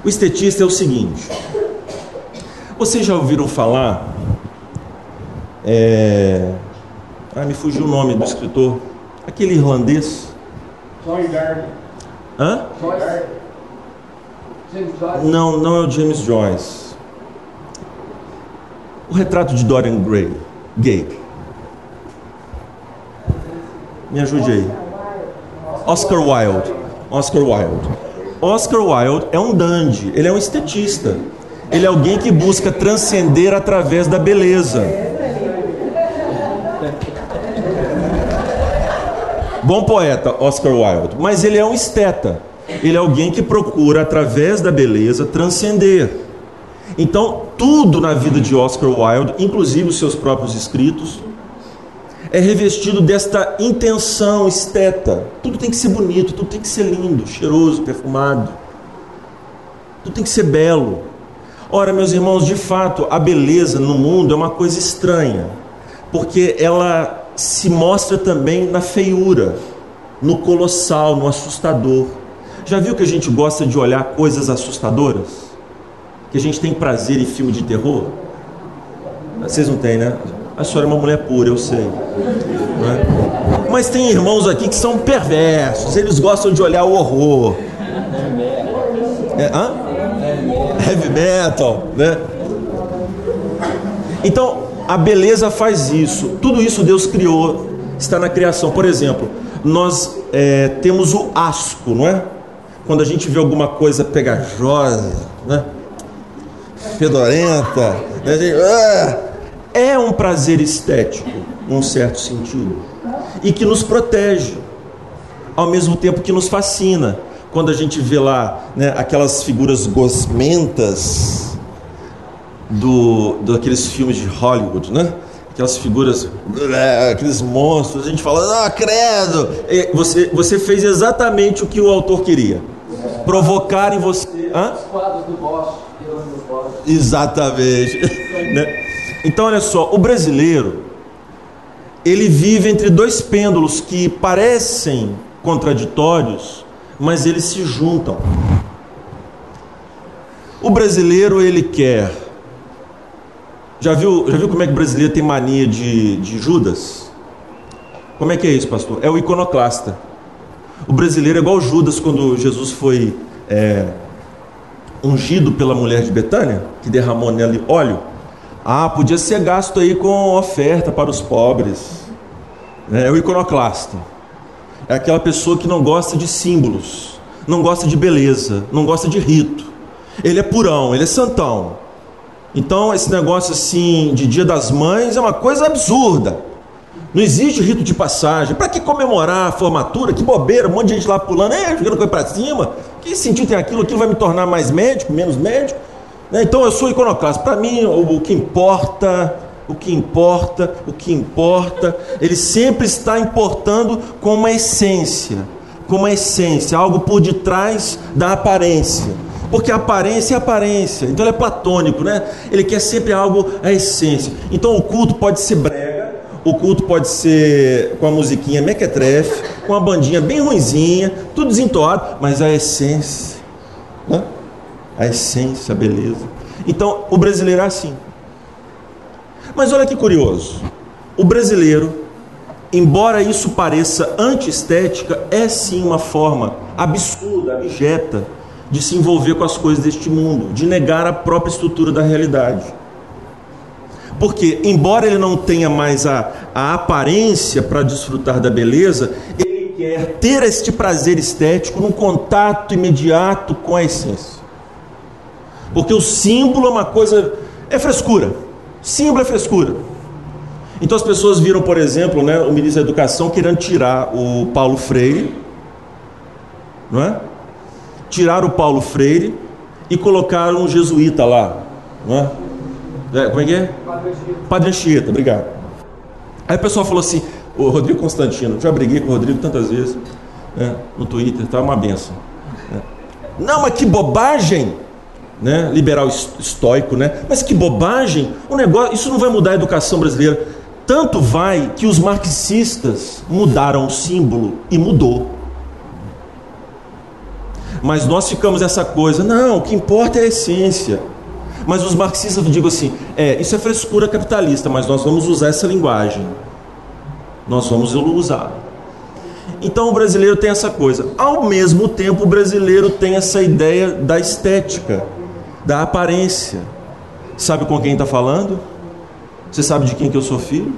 O estetista é o seguinte: vocês já ouviram falar? É, ah, me fugiu o nome do escritor. Aquele irlandês. Joy Garden. Hã? Joyce. James Joyce. Não, não é o James Joyce. O retrato de Dorian Gray. Gay. Me ajude aí. Oscar Wilde. Oscar Wilde. Oscar Wilde é um dandy, ele é um estetista. Ele é alguém que busca transcender através da beleza. Bom poeta, Oscar Wilde, mas ele é um esteta. Ele é alguém que procura, através da beleza, transcender. Então, tudo na vida de Oscar Wilde, inclusive os seus próprios escritos, é revestido desta intenção esteta. Tudo tem que ser bonito, tudo tem que ser lindo, cheiroso, perfumado. Tudo tem que ser belo. Ora, meus irmãos, de fato, a beleza no mundo é uma coisa estranha, porque ela se mostra também na feiura, no colossal, no assustador. Já viu que a gente gosta de olhar coisas assustadoras? Que a gente tem prazer em filme de terror? Vocês não têm, né? A senhora é uma mulher pura, eu sei. Né? Mas tem irmãos aqui que são perversos, eles gostam de olhar o horror. É, hã? Heavy metal, né? Então, a beleza faz isso. Tudo isso Deus criou, está na criação. Por exemplo, nós é, temos o asco, não é? Quando a gente vê alguma coisa pegajosa, né? Fedorenta, né? Gente, ah! É um prazer estético, num certo sentido, e que nos protege, ao mesmo tempo que nos fascina. Quando a gente vê lá né, aquelas figuras gosmentas do, daqueles filmes de Hollywood, né? Aquelas figuras, é, aqueles monstros, a gente fala, ah, credo! Você, você fez exatamente o que o autor queria. Provocar em você. Hã? Os quadros do Bosch, Exatamente. né? Então, olha só, o brasileiro, ele vive entre dois pêndulos que parecem contraditórios, mas eles se juntam. O brasileiro, ele quer. Já viu, já viu como é que o brasileiro tem mania de, de Judas? Como é que é isso, pastor? É o iconoclasta. O brasileiro é igual Judas quando Jesus foi é, ungido pela mulher de Betânia, que derramou nele óleo. Ah, podia ser gasto aí com oferta para os pobres. É o iconoclasta. É aquela pessoa que não gosta de símbolos, não gosta de beleza, não gosta de rito. Ele é purão, ele é santão. Então, esse negócio assim de Dia das Mães é uma coisa absurda. Não existe rito de passagem. Para que comemorar a formatura? Que bobeira, um monte de gente lá pulando, é, jogando coisa para cima. Que sentido tem aquilo? Aquilo vai me tornar mais médico, menos médico? Né? Então eu sou iconoclasta. Para mim, o que importa, o que importa, o que importa, ele sempre está importando com uma essência, com uma essência, algo por detrás da aparência. Porque a aparência é aparência, então ele é platônico, né? Ele quer sempre algo, a essência. Então o culto pode ser brega, o culto pode ser com a musiquinha mequetrefe, com uma bandinha bem ruinzinha, tudo desentoado, mas a essência. Né? A essência, a beleza. Então, o brasileiro é assim. Mas olha que curioso. O brasileiro, embora isso pareça antiestética, é sim uma forma absurda, abjeta, de se envolver com as coisas deste mundo, de negar a própria estrutura da realidade. Porque, embora ele não tenha mais a, a aparência para desfrutar da beleza, ele quer ter este prazer estético num contato imediato com a essência. Porque o símbolo é uma coisa. É frescura. Símbolo é frescura. Então as pessoas viram, por exemplo, né, o ministro da Educação querendo tirar o Paulo Freire, não é? Tiraram o Paulo Freire e colocaram um jesuíta lá, não é? é como é que é? Padre Anchieta, obrigado. Aí o pessoal falou assim: o Rodrigo Constantino, já briguei com o Rodrigo tantas vezes né, no Twitter, tá uma benção. Né? Não, mas que bobagem! Né, liberal estoico, né? Mas que bobagem! O negócio, isso não vai mudar a educação brasileira. Tanto vai que os marxistas mudaram o símbolo e mudou. Mas nós ficamos essa coisa, não, o que importa é a essência. Mas os marxistas digam assim, é, isso é frescura capitalista, mas nós vamos usar essa linguagem. Nós vamos usar. Então o brasileiro tem essa coisa. Ao mesmo tempo, o brasileiro tem essa ideia da estética da aparência. Sabe com quem está falando? Você sabe de quem que eu sou filho?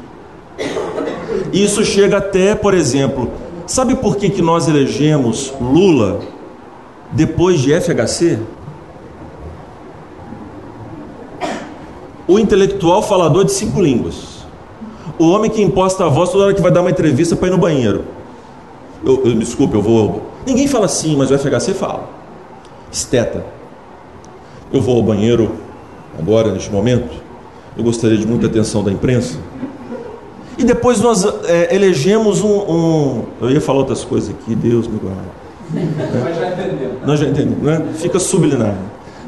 Isso chega até, por exemplo, sabe por que, que nós elegemos Lula depois de FHC? O intelectual falador de cinco línguas. O homem que imposta a voz toda hora que vai dar uma entrevista para ir no banheiro. Eu, eu, desculpe, eu vou. Ninguém fala assim, mas o FHC fala. Esteta. Eu vou ao banheiro agora, neste momento. Eu gostaria de muita atenção da imprensa. E depois nós é, elegemos um, um, Eu ia falar outras coisas aqui, Deus me guarde. Nós já entendemos. Nós já entendemos, né? Fica subliminar.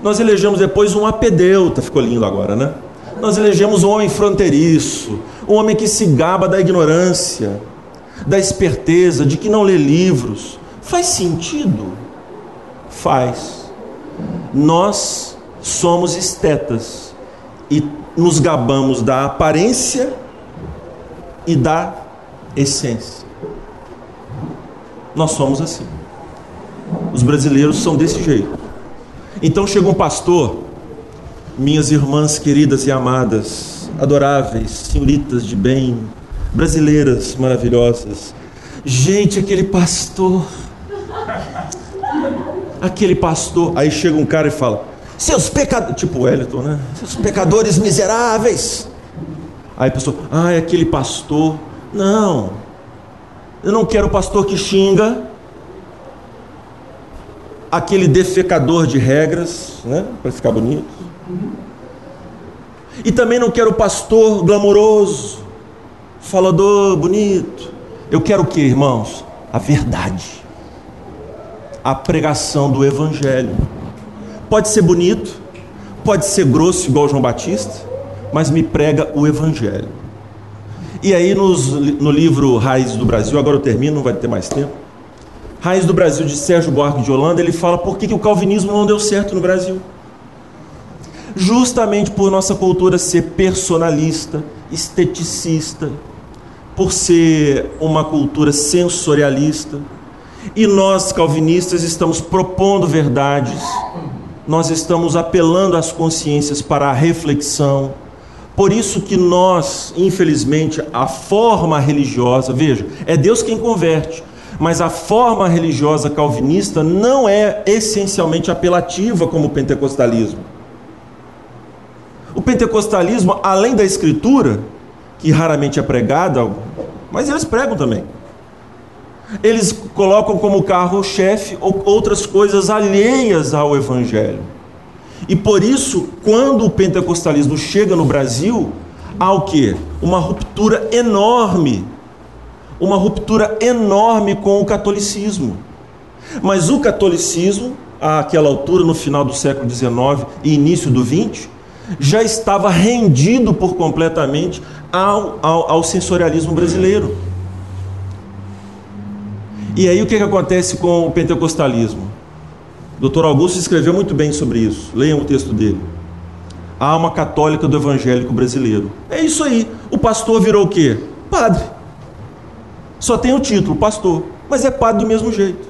Nós elegemos depois um apedeuta, ficou lindo agora, né? Nós elegemos um homem fronteiriço, um homem que se gaba da ignorância, da esperteza, de que não lê livros. Faz sentido? Faz. Nós somos estetas e nos gabamos da aparência e da essência. Nós somos assim. Os brasileiros são desse jeito. Então chega um pastor, minhas irmãs queridas e amadas, adoráveis, senhoritas de bem, brasileiras maravilhosas. Gente, aquele pastor. Aquele pastor. Aí chega um cara e fala: Seus pecadores. Tipo Wellington, né? Seus pecadores miseráveis. Aí a pessoa: Ah, é aquele pastor. Não. Eu não quero pastor que xinga. Aquele defecador de regras, né? Para ficar bonito. E também não quero pastor glamouroso, falador bonito. Eu quero o que, irmãos? A verdade. A pregação do Evangelho. Pode ser bonito, pode ser grosso, igual João Batista, mas me prega o Evangelho. E aí, nos, no livro Raiz do Brasil, agora eu termino, não vai ter mais tempo. Raiz do Brasil, de Sérgio Buarque de Holanda, ele fala por que, que o calvinismo não deu certo no Brasil. Justamente por nossa cultura ser personalista, esteticista, por ser uma cultura sensorialista. E nós, calvinistas, estamos propondo verdades, nós estamos apelando às consciências para a reflexão. Por isso que nós, infelizmente, a forma religiosa, veja, é Deus quem converte, mas a forma religiosa calvinista não é essencialmente apelativa como o pentecostalismo. O pentecostalismo, além da escritura, que raramente é pregada, mas eles pregam também. Eles colocam como carro-chefe outras coisas alheias ao Evangelho. E por isso, quando o pentecostalismo chega no Brasil, há o quê? Uma ruptura enorme. Uma ruptura enorme com o catolicismo. Mas o catolicismo, àquela altura, no final do século XIX e início do XX, já estava rendido por completamente ao, ao, ao sensorialismo brasileiro. E aí o que, que acontece com o pentecostalismo? O Dr. Augusto escreveu muito bem sobre isso. Leiam o texto dele. A alma católica do evangélico brasileiro. É isso aí. O pastor virou o quê? Padre. Só tem o título, pastor. Mas é padre do mesmo jeito.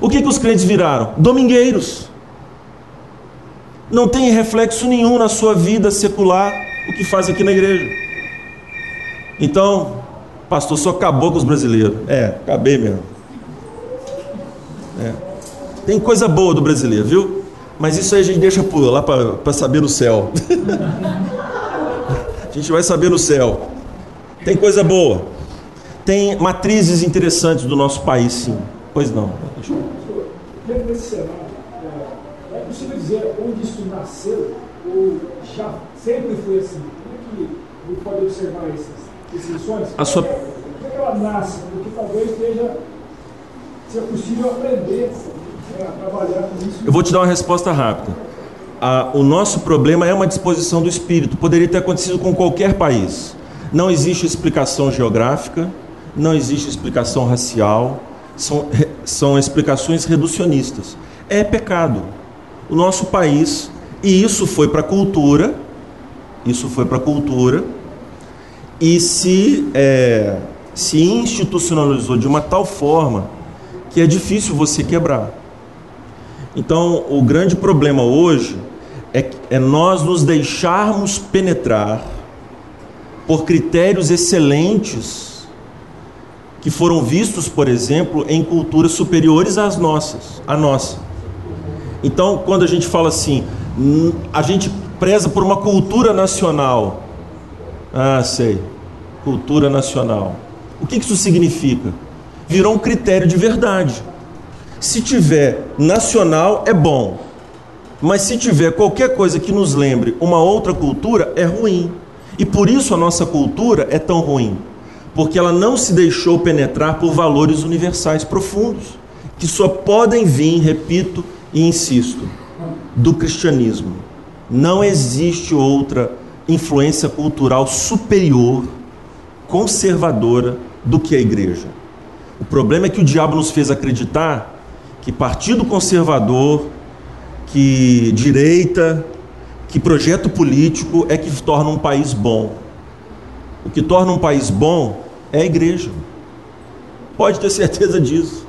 O que, que os crentes viraram? Domingueiros. Não tem reflexo nenhum na sua vida secular o que faz aqui na igreja. Então, pastor, só acabou com os brasileiros. É, acabei mesmo. É. Tem coisa boa do brasileiro, viu? Mas isso aí a gente deixa por lá para saber no céu. a gente vai saber no céu. Tem coisa boa. Tem matrizes interessantes do nosso país, sim. Pois não. Deixa eu... Nesse cenário, é, é possível dizer onde isso nasceu ou já sempre foi assim? Como é que pode observar essas A sua... Como é que ela nasce? Porque talvez esteja, possível aprender né, a trabalhar com isso. Eu vou te dar uma resposta rápida. Ah, o nosso problema é uma disposição do espírito. Poderia ter acontecido com qualquer país. Não existe explicação geográfica, não existe explicação racial, são, são explicações reducionistas. É pecado. O nosso país, e isso foi para a cultura, isso foi para a cultura, e se, é, se institucionalizou de uma tal forma que é difícil você quebrar. Então, o grande problema hoje é, é nós nos deixarmos penetrar por critérios excelentes que foram vistos, por exemplo, em culturas superiores às nossas, à nossa. Então, quando a gente fala assim, a gente preza por uma cultura nacional, ah, sei. Cultura nacional. O que isso significa? Virou um critério de verdade. Se tiver nacional, é bom. Mas se tiver qualquer coisa que nos lembre uma outra cultura, é ruim. E por isso a nossa cultura é tão ruim. Porque ela não se deixou penetrar por valores universais profundos, que só podem vir, repito e insisto, do cristianismo. Não existe outra influência cultural superior, conservadora do que a igreja. O problema é que o diabo nos fez acreditar que partido conservador, que direita, que projeto político é que torna um país bom. O que torna um país bom é a igreja. Pode ter certeza disso.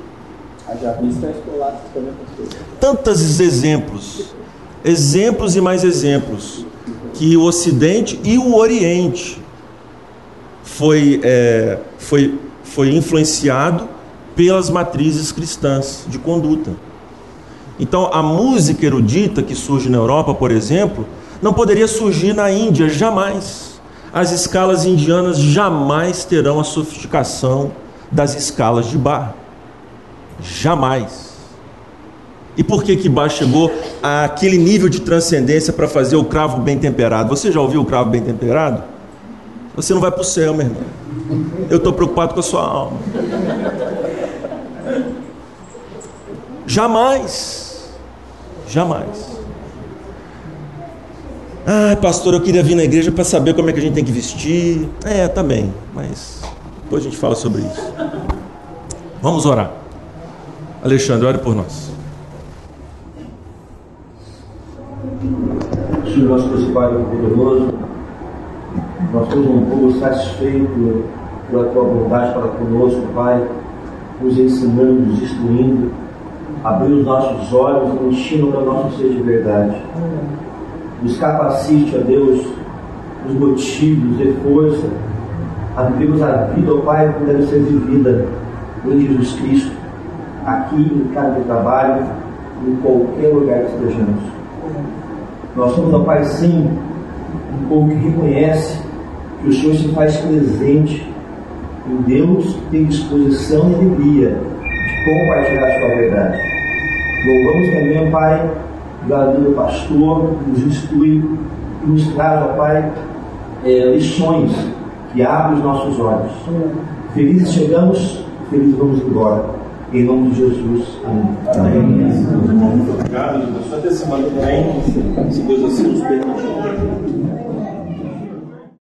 Tantos exemplos, exemplos e mais exemplos, que o Ocidente e o Oriente foi, é, foi, foi influenciado pelas matrizes cristãs de conduta. Então, a música erudita que surge na Europa, por exemplo, não poderia surgir na Índia jamais. As escalas indianas jamais terão a sofisticação das escalas de Bar. Jamais. E por que que Bar chegou àquele nível de transcendência para fazer o cravo bem temperado? Você já ouviu o cravo bem temperado? Você não vai para o céu, meu irmão. Eu estou preocupado com a sua alma. Jamais. Jamais. Ah, pastor, eu queria vir na igreja para saber como é que a gente tem que vestir. É, também, mas depois a gente fala sobre isso. Vamos orar. Alexandre, ore por nós. Senhor nosso Deus Pai poderoso, nós temos um povo satisfeito pela tua vontade para conosco, Pai, nos ensinando, nos instruindo, abrir os nossos olhos e enchendo da nossa sede de verdade. Nos capacite, ó Deus, nos motive, nos dê força a vivermos a vida, ó Pai, como deve ser vivida em Jesus Cristo, aqui em cada trabalho, em qualquer lugar que estejamos. Nós somos, ó Pai, sim, um povo que reconhece que o Senhor se faz presente em Deus, tem disposição e alegria de compartilhar a sua verdade. Louvamos também, Pai, do pastor, que nos instrui e nos traz, ó Pai, é, lições que abrem os nossos olhos. Felizes chegamos, felizes vamos embora. Em nome de Jesus. Amém. Obrigado, Deus. Até semana que vem, se Deus assim nos permitir.